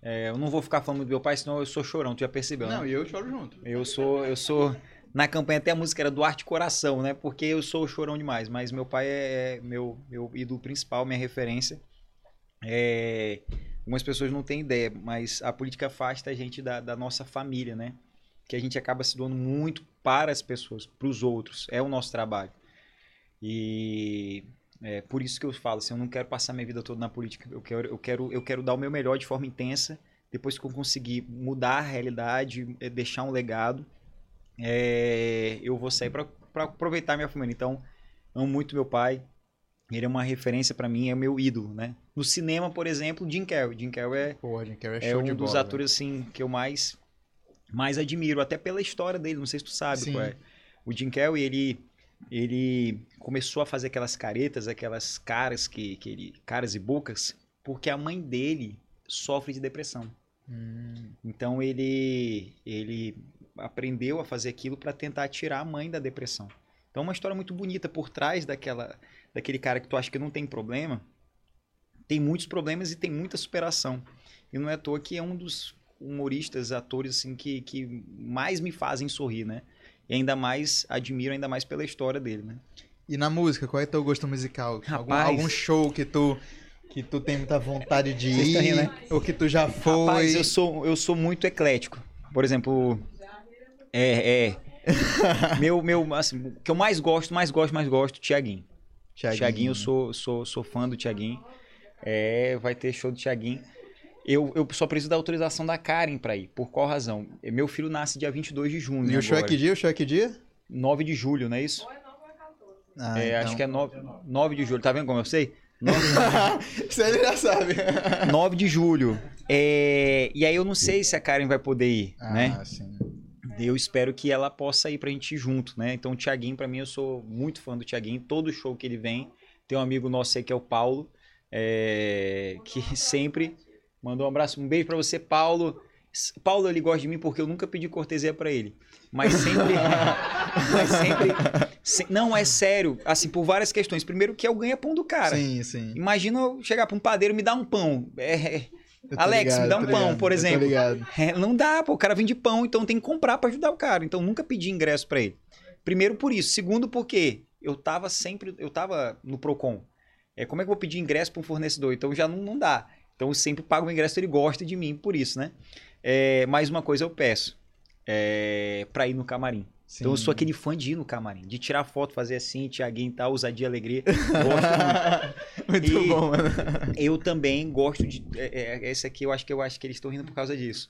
É, eu não vou ficar falando do meu pai, senão eu sou chorão, tu já percebeu, né? Não, e eu choro junto. Eu sou, eu sou. Na campanha até a música era Duarte Coração, né? Porque eu sou chorão demais. Mas meu pai é meu, meu ídolo principal, minha referência. É, algumas pessoas não têm ideia, mas a política afasta a gente da, da nossa família, né? Que a gente acaba se doando muito para as pessoas, para os outros. É o nosso trabalho. E é por isso que eu falo assim, eu não quero passar minha vida toda na política. Eu quero, eu quero, eu quero dar o meu melhor de forma intensa. Depois que eu conseguir mudar a realidade, eh, deixar um legado, é, eu vou sair pra aproveitar minha família. Então, amo muito meu pai. Ele é uma referência pra mim, é o meu ídolo, né? No cinema, por exemplo, Jim Carrey. Jim Carrey é, Jim Carrey é é um de dos bola, atores assim que eu mais mais admiro, até pela história dele. Não sei se tu sabe Sim. qual é. O Jim Carrey, ele ele começou a fazer aquelas caretas, aquelas caras que, que ele, caras e bocas, porque a mãe dele sofre de depressão. Hum, Então ele ele aprendeu a fazer aquilo para tentar tirar a mãe da depressão. Então é uma história muito bonita por trás daquela daquele cara que tu acha que não tem problema. Tem muitos problemas e tem muita superação. E não é à toa que é um dos humoristas, atores assim que, que mais me fazem sorrir, né? E ainda mais admiro ainda mais pela história dele, né? E na música, qual é teu gosto musical? Algum, Rapaz. algum show que tu que tu tem muita vontade de ir, tão rindo, né? ou que tu já foi? Rapaz, eu sou, eu sou muito eclético. Por exemplo, é, é. meu, meu, assim, o que eu mais gosto, mais gosto, mais gosto, Tiaguinho. Thiaguinho. Tiaguinho, eu sou, sou, sou fã do Tiaguinho. É, vai ter show do Tiaguinho. Eu, eu só preciso da autorização da Karen pra ir. Por qual razão? Meu filho nasce dia 22 de junho. E o show é agora. que dia? O show é que dia? 9 de julho, não é isso? Ah, é, então. Acho que é 9, 9 de julho. Tá vendo como eu sei? 9 Isso ele já sabe. 9 de julho. É, e aí eu não sei se a Karen vai poder ir, Ah, né? sim. Eu espero que ela possa ir pra gente ir junto, né? Então o Thiaguinho, pra mim, eu sou muito fã do Thiaguinho. Todo show que ele vem, tem um amigo nosso aí que é o Paulo, é, que sempre mandou um abraço, um beijo pra você, Paulo. Paulo, ele gosta de mim porque eu nunca pedi cortesia pra ele. Mas sempre. mas sempre. se- não, é sério. Assim, por várias questões. Primeiro, que é o ganha-pão do cara. Sim, sim. Imagina eu chegar pra um padeiro e me dar um pão. É, Alex, me ligado, dá um pão, ligado, por exemplo. É, não dá, pô, o cara vende pão, então tem que comprar pra ajudar o cara. Então nunca pedi ingresso pra ele. Primeiro por isso, segundo porque eu tava sempre, eu tava no Procon. É, como é que eu vou pedir ingresso pra um fornecedor? Então já não, não dá. Então eu sempre pago o ingresso, ele gosta de mim por isso, né? É, mais uma coisa eu peço, é, pra ir no camarim. Então eu Sim. sou aquele fã de ir no camarim, de tirar foto, fazer assim, Tiaguinho e tal, ousadia, alegria. Gosto muito. Muito E- bom, mano. Eu também gosto de. É, é, esse aqui eu acho que eu acho que eles estão rindo por causa disso.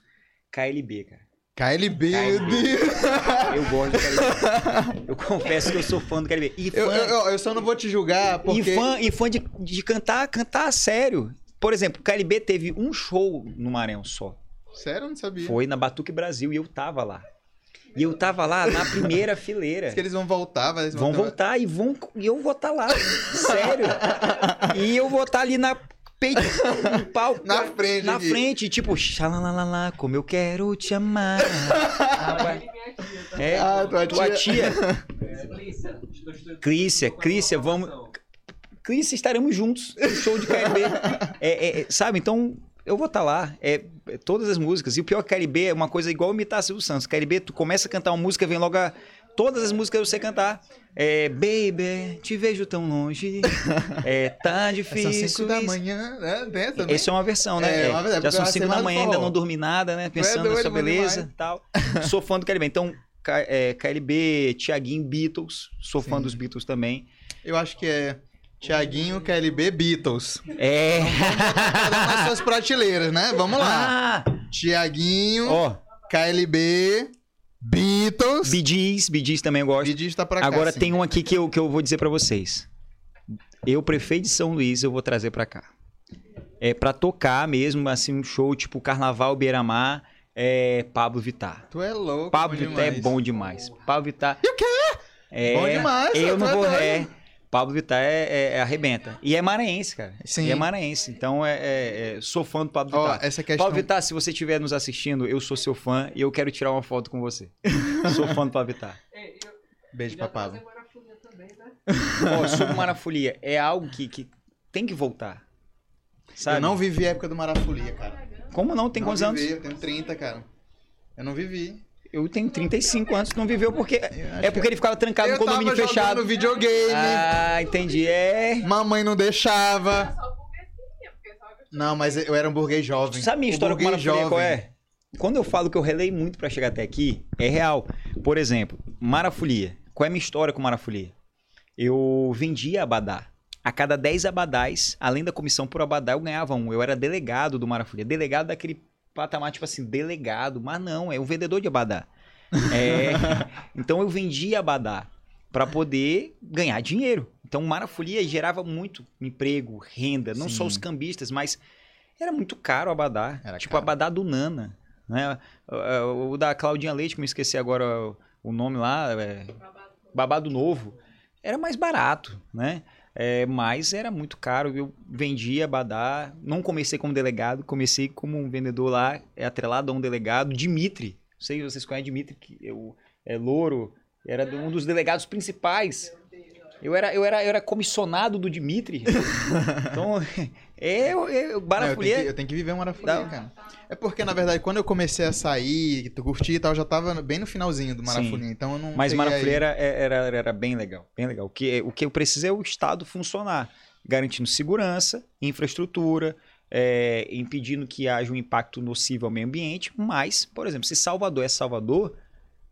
KLB, cara. KLB, meu. Deus. Eu gosto do KLB. Eu confesso que eu sou fã do KLB. E fã, Eu, eu, eu só não vou te julgar porque... e fã, e fã de, de cantar, cantar a sério. Por exemplo, o KLB teve um show no Maranhão só. Sério, eu não sabia. Foi na Batuque Brasil e eu tava lá. E eu tava lá na primeira fileira. Diz que eles vão voltar, mas eles Vão ter- voltar e vão e eu vou estar lá. Sério. E eu vou estar ali na peito, no palco. Na frente Na aqui. frente, tipo, xalalalala, como eu quero te amar. Rapaz, é, Ah, tua tua tia. tia. Clícia, Clícia, vamos. Clícia, estaremos juntos no show de KLB. É, é, é, sabe, então eu vou estar lá. É, é todas as músicas. E o pior que KLB é uma coisa igual imitar Silvio Santos. KLB, tu começa a cantar uma música, vem logo a... Todas as músicas eu sei cantar. É, baby, te vejo tão longe. É, tá São difícil. 5 da manhã, né? Tem também. Essa é uma versão, né? É, É, uma versão, já são é a 5 da manhã, ainda não dormi nada, né? Pensando na sua beleza e tal. Sou fã do KLB. Então, é, KLB, Tiaguinho, Beatles. Sou fã Sim. dos Beatles também. Eu acho que é Tiaguinho, KLB, Beatles. É. Cada um nas suas prateleiras, né? Vamos lá. Ah! Tiaguinho, Ó, KLB, Beatles. Bee Gees também eu gosto. Bidis tá pra cá. Agora sim. tem um aqui que eu, que eu vou dizer pra vocês. Eu, prefeito de São Luís, eu vou trazer pra cá. É pra tocar mesmo, assim, um show tipo Carnaval Beira-Mar, é Pablo Vittar. Tu é louco. Pablo Vittar é bom demais. Pablo Vittar... E o quê? É, Bom demais, Eu não é vou doido. Pablo Vittar é, é- é arrebenta. E é maranhense, cara. Sim. E é maranhense. Então, é, é- é- sou fã do Pablo Ó, Vittar. essa questão... Pablo Vittar, se você estiver nos assistindo, eu sou seu fã e eu quero tirar uma foto com você. sou fã do Pablo Vittar. Ei, eu Beijo pra Pablo. também, né? Ó, sobre Marafolia, é algo que, que tem que voltar. Sabe? Eu não vivi a época do Marafolia, cara. Como não? Tem não quantos vivi, anos? Eu tenho 30, cara. Eu não vivi. Eu tenho 35 anos, não viveu porque. É porque ele ficava trancado no eu tava condomínio jogando fechado. videogame. Ah, entendi. É. Mamãe não deixava. Só burguesinha, porque só que eu Não, mas eu era um burguês jovem. Sabe a minha história com Marafolia qual é? Quando eu falo que eu relei muito pra chegar até aqui, é real. Por exemplo, Marafolia. Qual é a minha história com Marafolia? Eu vendia abadá. A cada 10 abadás, além da comissão por abadá, eu ganhava um. Eu era delegado do Marafolia. Delegado daquele patamar, tipo assim, delegado. Mas não, é um vendedor de abadá. É, então eu vendia abadá para poder ganhar dinheiro. Então marafolia gerava muito emprego, renda, não só Sim. os cambistas, mas era muito caro o abadá. Era tipo caro. abadá do Nana, né? O, o da Claudinha Leite, que me esqueci agora o nome lá, é, babado novo, era mais barato, né? É, mas era muito caro. Eu vendia abadá, não comecei como delegado, comecei como um vendedor lá, é atrelado a um delegado, Dimitri. Não sei se vocês conhecem Dimitri, que eu, é louro, era um dos delegados principais. Eu era, eu era, eu era comissionado do Dimitri. então, é, eu, eu, Não, eu, tenho Marafolia- que, eu tenho que viver marafolia, Não. cara. É porque, na verdade, quando eu comecei a sair, curtir e tal, eu já tava bem no finalzinho do marafolia. Então eu não. Mas aí. era, era, era bem legal, bem legal. O que, o que eu preciso é o Estado funcionar, garantindo segurança, infraestrutura, é, impedindo que haja um impacto nocivo ao meio ambiente. Mas, por exemplo, se Salvador é Salvador,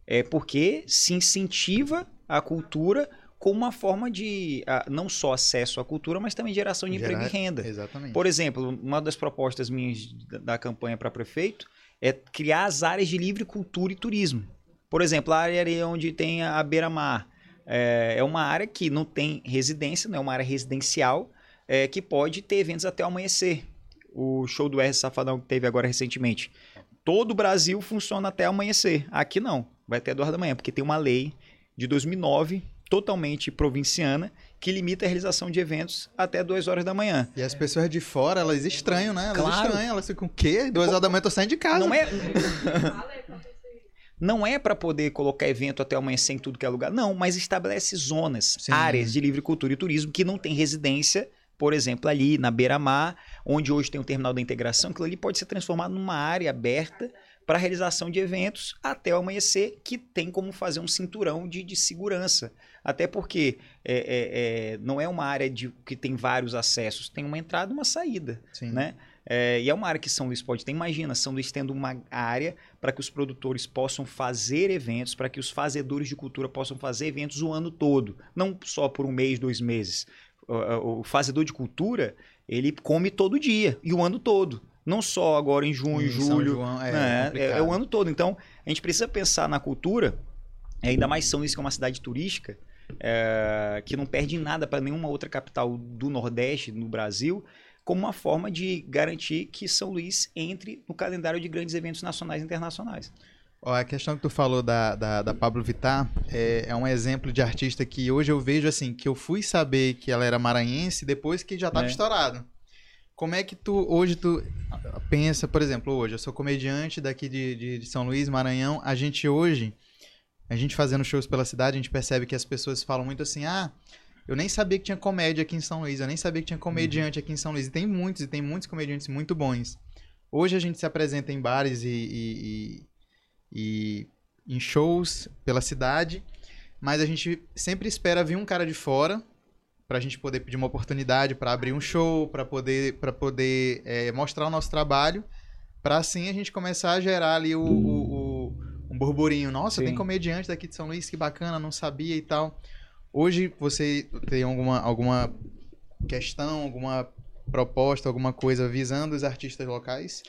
é porque se incentiva a cultura como uma forma de ah, não só acesso à cultura, mas também geração de emprego Gerar- e renda. Exatamente. Por exemplo, uma das propostas minhas da, da campanha para prefeito é criar as áreas de livre cultura e turismo. Por exemplo, a área onde tem a beira-mar é, é uma área que não tem residência, não é uma área residencial, é, que pode ter eventos até o amanhecer. O show do R Safadão que teve agora recentemente. Todo o Brasil funciona até amanhecer. Aqui não, vai até duas da manhã, porque tem uma lei de 2009 totalmente provinciana que limita a realização de eventos até duas horas da manhã. E as pessoas de fora, elas estranham, né? Elas Claro. estranham, elas ficam o quê? Duas horas da manhã eu tô saindo de casa. Não é, não é para poder colocar evento até amanhecer em tudo que é lugar, não, mas estabelece zonas, Sim. áreas de livre cultura e turismo que não tem residência, por exemplo, ali na beira-mar, onde hoje tem o terminal da integração, aquilo ali pode ser transformado numa área aberta para realização de eventos até o amanhecer, que tem como fazer um cinturão de, de segurança. Até porque é, é, é, não é uma área de, que tem vários acessos, tem uma entrada e uma saída Sim. né? É, e é uma área que São Luís pode ter. Imagina, São Luís tendo uma área para que os produtores possam fazer eventos, para que os fazedores de cultura possam fazer eventos o ano todo, não só por um mês, dois meses. O, o fazedor de cultura, ele come todo dia e o ano todo. Não só agora em junho, Em julho, João, é, né? é, complicado. é o ano todo. Então, a gente precisa pensar na cultura, ainda mais São Luís, que é uma cidade turística, é, que não perde nada para nenhuma outra capital do Nordeste, no Brasil, como uma forma de garantir que São Luís entre no calendário de grandes eventos nacionais e internacionais. Ó, a questão que tu falou da, da, da Pablo Vittar é, é um exemplo de artista que hoje eu vejo assim, que eu fui saber que ela era maranhense depois que já tava É. estourado. Como é que tu, hoje tu pensa, por exemplo, hoje eu sou comediante daqui de, de, de São Luís, Maranhão, a gente hoje, a gente fazendo shows pela cidade, a gente percebe que as pessoas falam muito assim, ah, eu nem sabia que tinha comédia aqui em São Luís, eu nem sabia que tinha comediante aqui em São Luís, e tem muitos, e tem muitos comediantes muito bons. Hoje a gente se apresenta em bares e, e- e- e em shows pela cidade, mas a gente sempre espera vir um cara de fora pra gente poder pedir uma oportunidade pra abrir um show, pra poder para poder é, mostrar o nosso trabalho, pra assim a gente começar a gerar ali o, o- o- um burburinho. Nossa, Sim. tem comediante daqui de São Luís, que bacana, não sabia e tal. Hoje você tem alguma alguma questão, alguma proposta, alguma coisa visando os artistas locais?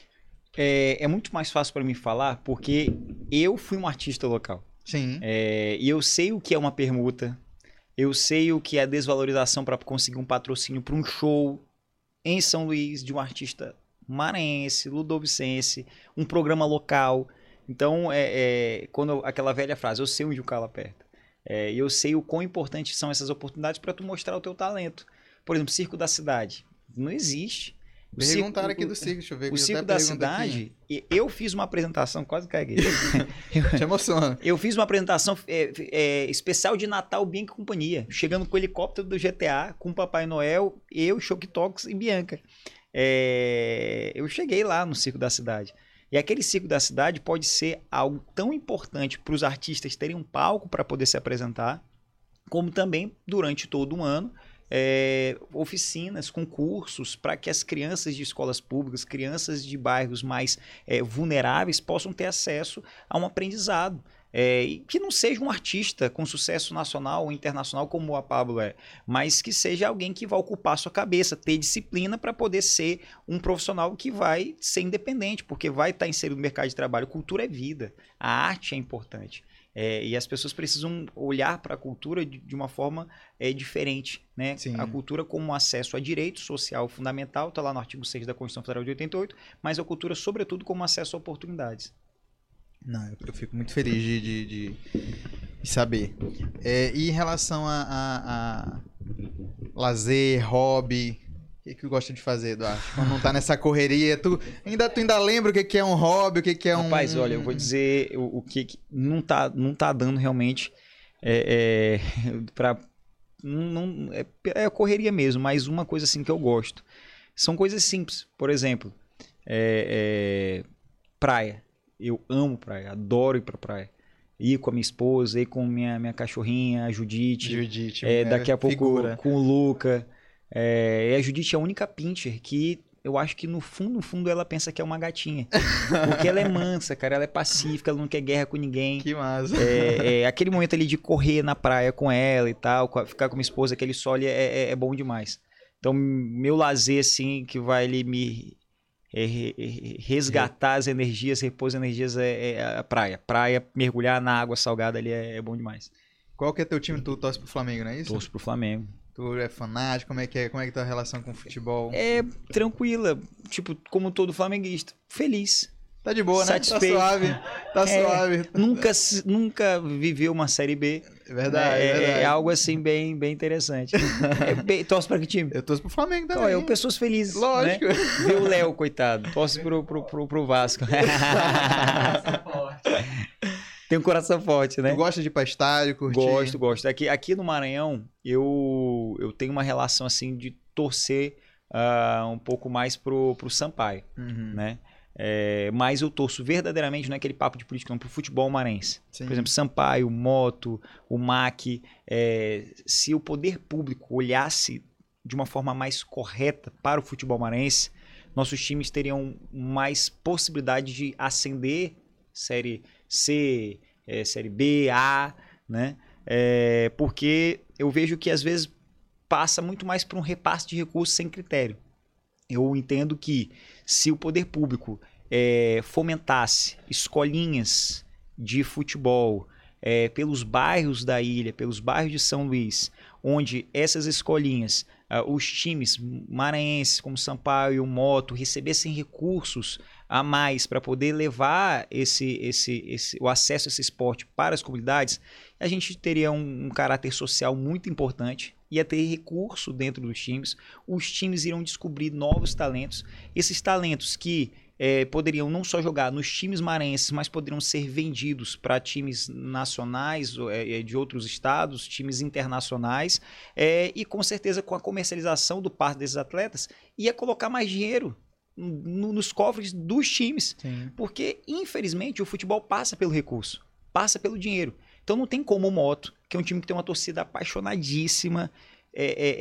É, é muito mais fácil para mim falar porque eu fui um artista local. Sim. É, e eu sei o que é uma permuta, eu sei o que é desvalorização para conseguir um patrocínio para um show em São Luís de um artista maranhense, ludovicense, um programa local. Então, é, é, quando aquela velha frase, eu sei onde o calo aperta. É, eu sei o quão importantes são essas oportunidades para tu mostrar o teu talento. Por exemplo, Circo da Cidade. Não existe. O Perguntaram aqui do circo, deixa eu ver. O Circo da aqui. Cidade, e- eu fiz uma apresentação, quase caguei. Te emociona. Eu fiz uma apresentação é, é, especial de Natal Bianca e Companhia, chegando com o helicóptero do GTA, com o Papai Noel, eu, Choque Tox e Bianca. É, eu cheguei lá no Circo da Cidade. E aquele Circo da Cidade pode ser algo tão importante para os artistas terem um palco para poder se apresentar, como também durante todo o ano é, oficinas, concursos para que as crianças de escolas públicas, crianças de bairros mais é, vulneráveis possam ter acesso a um aprendizado. é, que não seja um artista com sucesso nacional ou internacional como a Pablo é, mas que seja alguém que vai ocupar sua cabeça, ter disciplina para poder ser um profissional que vai ser independente, porque vai estar inserido no mercado de trabalho. Cultura é vida, a arte é importante. É, e as pessoas precisam olhar para a cultura de, de uma forma é, diferente. Né? Sim. A cultura como acesso a direito social fundamental, está lá no artigo 6 da Constituição Federal de 88, mas a cultura, sobretudo, como acesso a oportunidades. Não, eu, eu fico muito feliz de, de, de- saber. É, e em relação a, a- a lazer, hobby, que, que tu gosta de fazer, Eduardo? Quando não tá nessa correria, tu ainda, tu ainda lembra o que, que é um hobby, o que, que é um. Rapaz, olha, eu vou dizer o, o que, que não, tá, não tá dando realmente é, é, pra. Não, não- é, é correria mesmo, mas uma coisa assim que eu gosto. São coisas simples. Por exemplo, é, é, praia. Eu amo praia, adoro ir pra praia. Ir com a minha esposa, ir com minha, minha cachorrinha, a Judite. Judite, é, daqui a pouco figura. com o Luca. É, e a Judite é a única pincher que eu acho que no fundo, no fundo, ela pensa que é uma gatinha. Porque ela é mansa, cara. Ela é pacífica, ela não quer guerra com ninguém. Que massa. É, é, aquele momento ali de correr na praia com ela e tal, ficar com minha esposa, aquele sol é, é- é bom demais. Então, meu lazer, assim, que vai ali me é, re- re- resgatar as energias, repor as energias, é, é a praia. Praia, mergulhar na água salgada ali é, é bom demais. Qual que é teu time? Tu torce pro Flamengo, não é isso? Torço pro Flamengo. Tu é fanático? Como é que é? Como é que tá a relação com o futebol? É tranquila, tipo, como todo flamenguista. Feliz. Tá de boa, né? Satisfeito. Tá suave. Tá É, suave. Nunca, nunca viveu uma Série B. É verdade, é, é, verdade. é algo assim bem, bem interessante. É bem, torce pra que time? Eu torço pro Flamengo também. Olha, eu, pessoas felizes. Lógico. Né? Vê o Léo, coitado. Torce pro, pro, pro, pro Vasco. Tem um coração forte, né? Tu gosta de ir pra estádio, curtir? Gosto, gosto. Aqui, aqui no Maranhão, eu, eu tenho uma relação assim de torcer ah, um pouco mais pro, pro Sampaio, Uhum. né? É, mas eu torço verdadeiramente, não é aquele papo de política, não, pro futebol marense. Sim. Por exemplo, Sampaio, Moto, o MAC. é, se o poder público olhasse de uma forma mais correta para o futebol marense, nossos times teriam mais possibilidade de ascender Série C, eh, Série B, A, né? É, porque eu vejo que às vezes passa muito mais por um repasse de recursos sem critério. Eu entendo que se o poder público eh, fomentasse escolinhas de futebol eh, pelos bairros da ilha, pelos bairros de São Luís, onde essas escolinhas, ah, os times maranhenses como Sampaio e o Moto recebessem recursos a mais para poder levar esse, esse, esse, o acesso a esse esporte para as comunidades, a gente teria um, um caráter social muito importante, ia ter recurso dentro dos times, os times iriam descobrir novos talentos, esses talentos que eh, poderiam não só jogar nos times maranhenses, mas poderiam ser vendidos para times nacionais ou, eh, de outros estados, times internacionais, eh, e com certeza com a comercialização do par desses atletas, ia colocar mais dinheiro no- nos cofres dos times. Sim. Porque, infelizmente, o futebol passa pelo recurso, passa pelo dinheiro. Então não tem como o Moto, que é um time que tem uma torcida apaixonadíssima, é, é,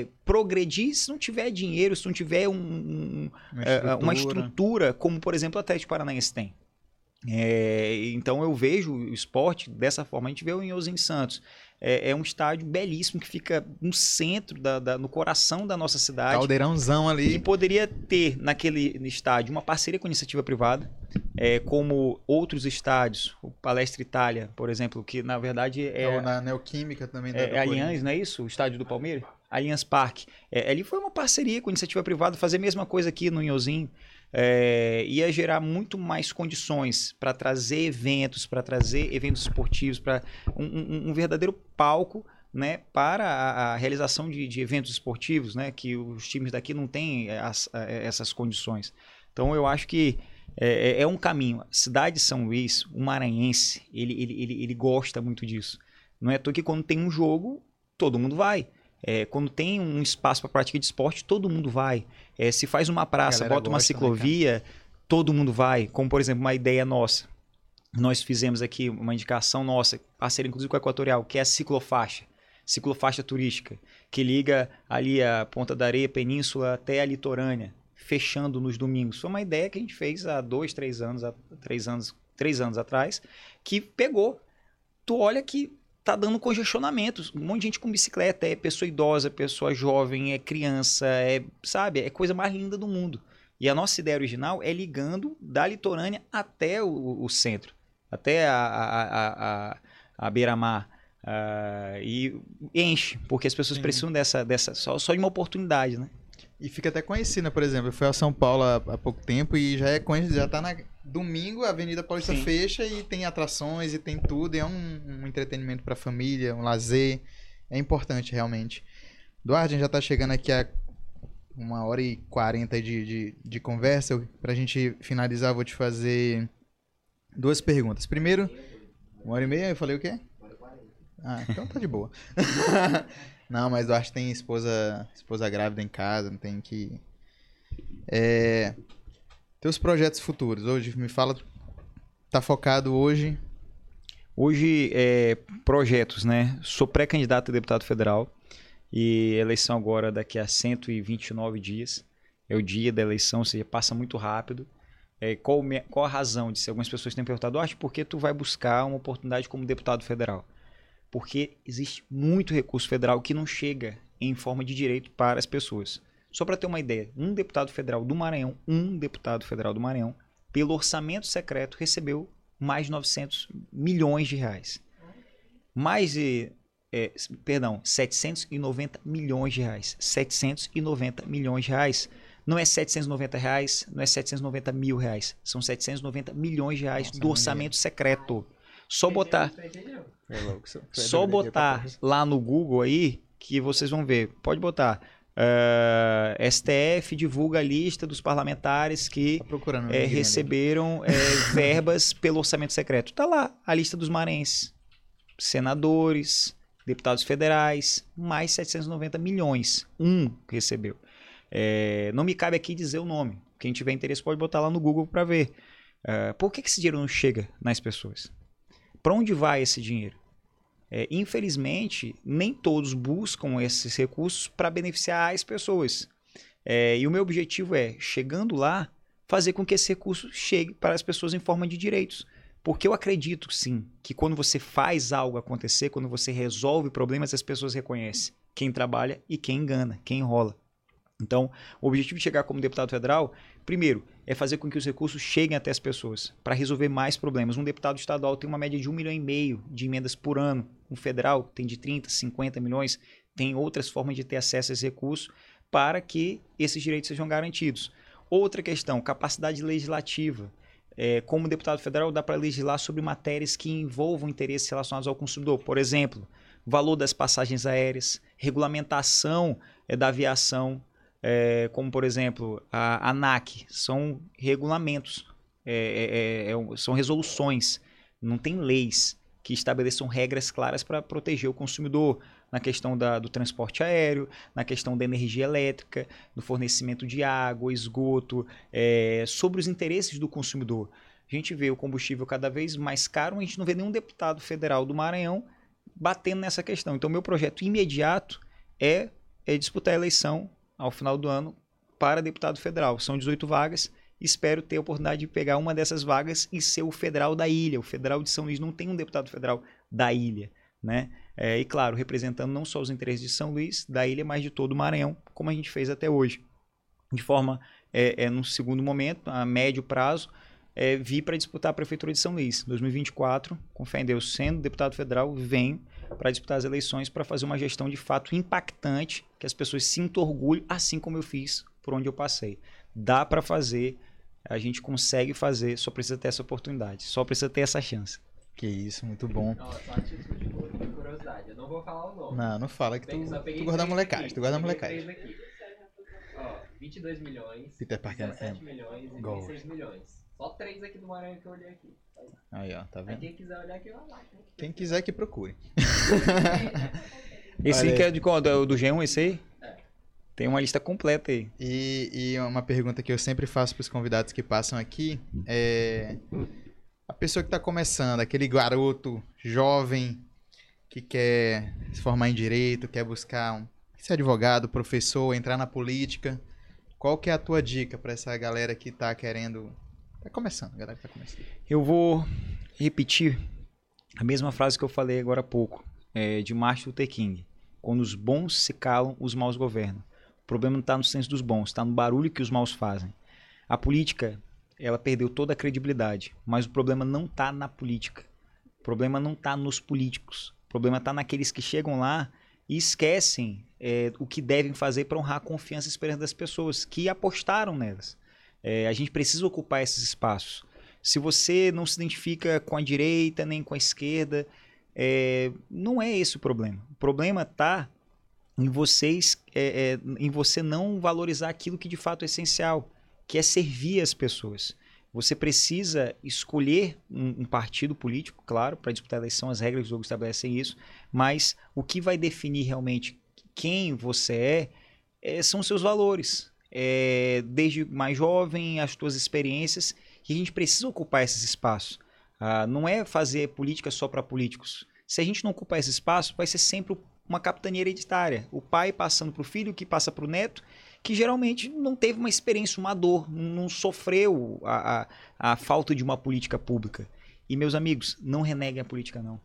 é, progredir se não tiver dinheiro, se não tiver um- um, Uma é, estrutura. uma estrutura como, por exemplo, o Atlético Paranaense tem. É, então eu vejo o esporte dessa forma. A gente vê o Inhozinho Santos. É, é um estádio belíssimo que fica no centro, da, da- no coração da nossa cidade. Caldeirãozão ali. poderia ter naquele estádio uma parceria com a iniciativa privada, é, como outros estádios, o Palestra Itália, por exemplo, que na verdade é, É, na Neoquímica também. da- é, é. Allianz, não é isso? O estádio do Palmeiras? Allianz Parque. É, ali foi uma parceria com a iniciativa privada, fazer a mesma coisa aqui no Inhozinho. É, ia gerar muito mais condições para trazer eventos, para trazer eventos esportivos, para um, um- um verdadeiro palco né, para a, a realização de, de eventos esportivos, né, que os times daqui não têm as- a- essas condições. Então eu acho que é, é- um caminho. Cidade de São Luís, o maranhense, ele, ele, ele, ele gosta muito disso. Não é à toa que quando tem um jogo, todo mundo vai. É, quando tem um espaço para prática de esporte, todo mundo vai. É, se faz uma praça, bota uma gosta, né, ciclovia, todo mundo vai. Como, por exemplo, uma ideia nossa. Nós fizemos aqui uma indicação nossa, parceria inclusive com a Equatorial, que é a ciclofaixa. Ciclofaixa turística, que liga ali a Ponta da Areia, Península, até a litorânea, fechando nos domingos. Foi uma ideia que a gente fez há dois, três anos, há três anos três anos atrás, que pegou. Tu olha que tá dando congestionamentos. Um monte de gente com bicicleta, é pessoa idosa, pessoa jovem, é criança, é, sabe, é coisa mais linda do mundo. E a nossa ideia original é ligando da litorânea até o, o centro, até a, a, a, a, beira-mar. ah, e enche, porque as pessoas Sim. precisam dessa, dessa só, só de uma oportunidade, né? E fica até conhecida, por exemplo, eu fui a São Paulo há, há pouco tempo e já é conhecido, já tá na domingo, a Avenida Paulista Sim. fecha e tem atrações e tem tudo, e é um, um entretenimento pra família, um lazer, é importante realmente. Eduardo, a gente já tá chegando aqui a uma hora e quarenta de, de, de conversa, pra gente finalizar vou te fazer duas perguntas. Primeiro, uma hora e meia, eu falei o quê? Ah, então tá de boa. não, mas eu acho que tem esposa, esposa grávida em casa, não tem que. É, teus projetos futuros, hoje, me fala. Tá focado hoje. Hoje, é, projetos, né? Sou pré-candidato a deputado federal e eleição agora daqui a 129 dias. É o dia da eleição, ou seja, passa muito rápido. É, qual, qual a razão disso? Algumas pessoas têm perguntado, acho por que tu vai buscar uma oportunidade como deputado federal? Porque existe muito recurso federal que não chega em forma de direito para as pessoas. Só para ter uma ideia, um deputado federal do Maranhão, um deputado federal do Maranhão, pelo orçamento secreto, recebeu mais de 900 milhões de reais. Mais de, é, perdão, 790 milhões de reais. 790 milhões de reais. Não é 790 reais, não é 790 mil reais. São 790 milhões de reais Nossa, do orçamento secreto. Só botar, É só botar lá no Google aí que vocês vão ver. Pode botar. eh, STF divulga a lista dos parlamentares que Tá é, receberam é, verbas pelo orçamento secreto. Tá lá a lista dos marenses. Senadores, deputados federais, mais 790 milhões. Um recebeu. É, não me cabe aqui dizer o nome. Quem tiver interesse pode botar lá no Google para ver. É, por que, que esse dinheiro não chega nas pessoas? Para onde vai esse dinheiro? É, infelizmente, nem todos buscam esses recursos para beneficiar as pessoas. É, e o meu objetivo é, chegando lá, fazer com que esse recurso chegue para as pessoas em forma de direitos. Porque eu acredito, sim, que quando você faz algo acontecer, quando você resolve problemas, as pessoas reconhecem quem trabalha e quem engana, quem enrola. Então, o objetivo de chegar como deputado federal, primeiro, é fazer com que os recursos cheguem até as pessoas, para resolver mais problemas. Um deputado estadual tem uma média de um milhão e meio de emendas por ano. Um federal tem de 30, 50 milhões. Tem outras formas de ter acesso a esse recurso para que esses direitos sejam garantidos. Outra questão, capacidade legislativa. É, como deputado federal, dá para legislar sobre matérias que envolvam interesses relacionados ao consumidor. Por exemplo, valor das passagens aéreas, regulamentação é, da aviação, é, como por exemplo a ANAC, são regulamentos, é, é, é, é, são resoluções, não tem leis que estabeleçam regras claras para proteger o consumidor na questão da, do transporte aéreo, na questão da energia elétrica, do fornecimento de água, esgoto, é, sobre os interesses do consumidor. A gente vê o combustível cada vez mais caro, a gente não vê nenhum deputado federal do Maranhão batendo nessa questão. Então, meu projeto imediato é, é disputar a eleição ao final do ano para deputado federal. São 18 vagas. Espero ter a oportunidade de pegar uma dessas vagas e ser o federal da ilha. O federal de São Luís não tem um deputado federal da ilha, né? É, e claro, representando não só os interesses de São Luís, da ilha, mas de todo o Maranhão, como a gente fez até hoje. De forma, é, é, no segundo momento, a médio prazo, é, vi para disputar a Prefeitura de São Luís. 2024, com fé em Deus, sendo deputado federal, venho para disputar as eleições para fazer uma gestão de fato impactante, que as pessoas sintam orgulho, assim como eu fiz por onde eu passei. Dá para fazer, a gente consegue fazer, só precisa ter essa oportunidade, só precisa ter essa chance. Que isso, muito bom. Não, só a título de cu- de curiosidade. Eu não vou falar o nome. Não, não fala que tu, tu guarda a molecagem, tu guarda a molecagem. Ó, 22 milhões, Peter Parker 17 é. milhões e Gold. 26 milhões. Só três aqui do Maranhão que eu olhei aqui. Aí, ó, tá Aí vendo? quem quiser olhar aqui, vai lá. né? Quem quiser que procure. Esse aí que é de qual? Do, do G1, esse aí? É. Tem uma lista completa aí. E, e uma pergunta que eu sempre faço para os convidados que passam aqui é a pessoa que está começando, aquele garoto jovem que quer se formar em direito, quer buscar um, ser advogado, professor, entrar na política. Qual que é a tua dica para essa galera que está querendo Tá começando, galera tá começando. Eu vou repetir a mesma frase que eu falei agora há pouco, é, de Martin Luther King. Quando os bons se calam, os maus governam. O problema não está no senso dos bons, está no barulho que os maus fazem. A política, ela perdeu toda a credibilidade, mas o problema não está na política. O problema não está nos políticos. O problema está naqueles que chegam lá e esquecem é, o que devem fazer para honrar a confiança e esperança das pessoas que apostaram nelas. É, a gente precisa ocupar esses espaços. Se você não se identifica com a direita nem com a esquerda, é, não é esse o problema. O problema está em vocês, é, é, em você não valorizar aquilo que de fato é essencial, que é servir as pessoas. Você precisa escolher um, um partido político, claro, para disputar a eleição, as regras do jogo estabelecem isso, mas o que vai definir realmente quem você é, é são seus valores. É, desde mais jovem, as suas experiências, e a gente precisa ocupar esses espaços. Ah, não é fazer política só para políticos. Se a gente não ocupar esse espaço, vai ser sempre uma capitania hereditária. O pai passando para o filho, que passa para o neto, que geralmente não teve uma experiência, uma dor, não sofreu a, a, a falta de uma política pública. E, meus amigos, não reneguem a política, não.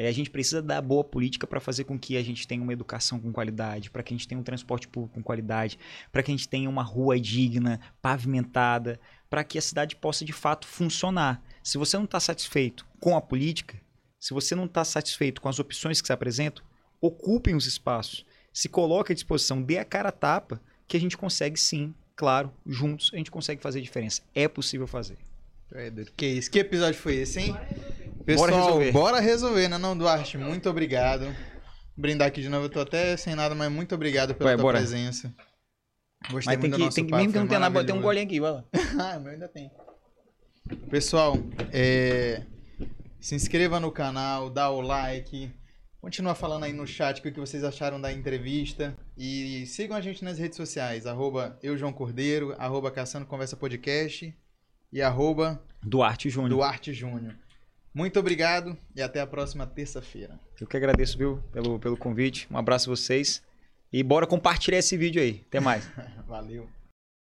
É, a gente precisa da boa política para fazer com que a gente tenha uma educação com qualidade, para que a gente tenha um transporte público com qualidade, para que a gente tenha uma rua digna, pavimentada, para que a cidade possa de fato funcionar. Se você não está satisfeito com a política, se você não está satisfeito com as opções que se apresentam, ocupem os espaços, se coloque à disposição, dê a cara a tapa, que a gente consegue sim, claro, juntos a gente consegue fazer diferença. É possível fazer. É. Que isso? Que episódio foi esse, hein? Bora Pessoal, resolver. bora resolver, né, não, Duarte? Muito obrigado. Brindar aqui de novo, eu tô até sem nada, mas muito obrigado pela Vai, tua bora. presença. Gostei Mas tem muito do que, nosso tem que papo, mesmo que não tenha nada, tem um golinho aqui, vai lá. ah, o meu ainda tem. Pessoal, é, se inscreva no canal, dá o like, continua falando aí no chat o que vocês acharam da entrevista e sigam a gente nas redes sociais, arroba eu, João Cordeiro, arroba Caçando Conversa Podcast e arroba Duarte Júnior. Duarte Júnior. Muito obrigado e até a próxima terça-feira. Eu que agradeço, viu, pelo, pelo convite. Um abraço a vocês. E bora compartilhar esse vídeo aí. Até mais. Valeu.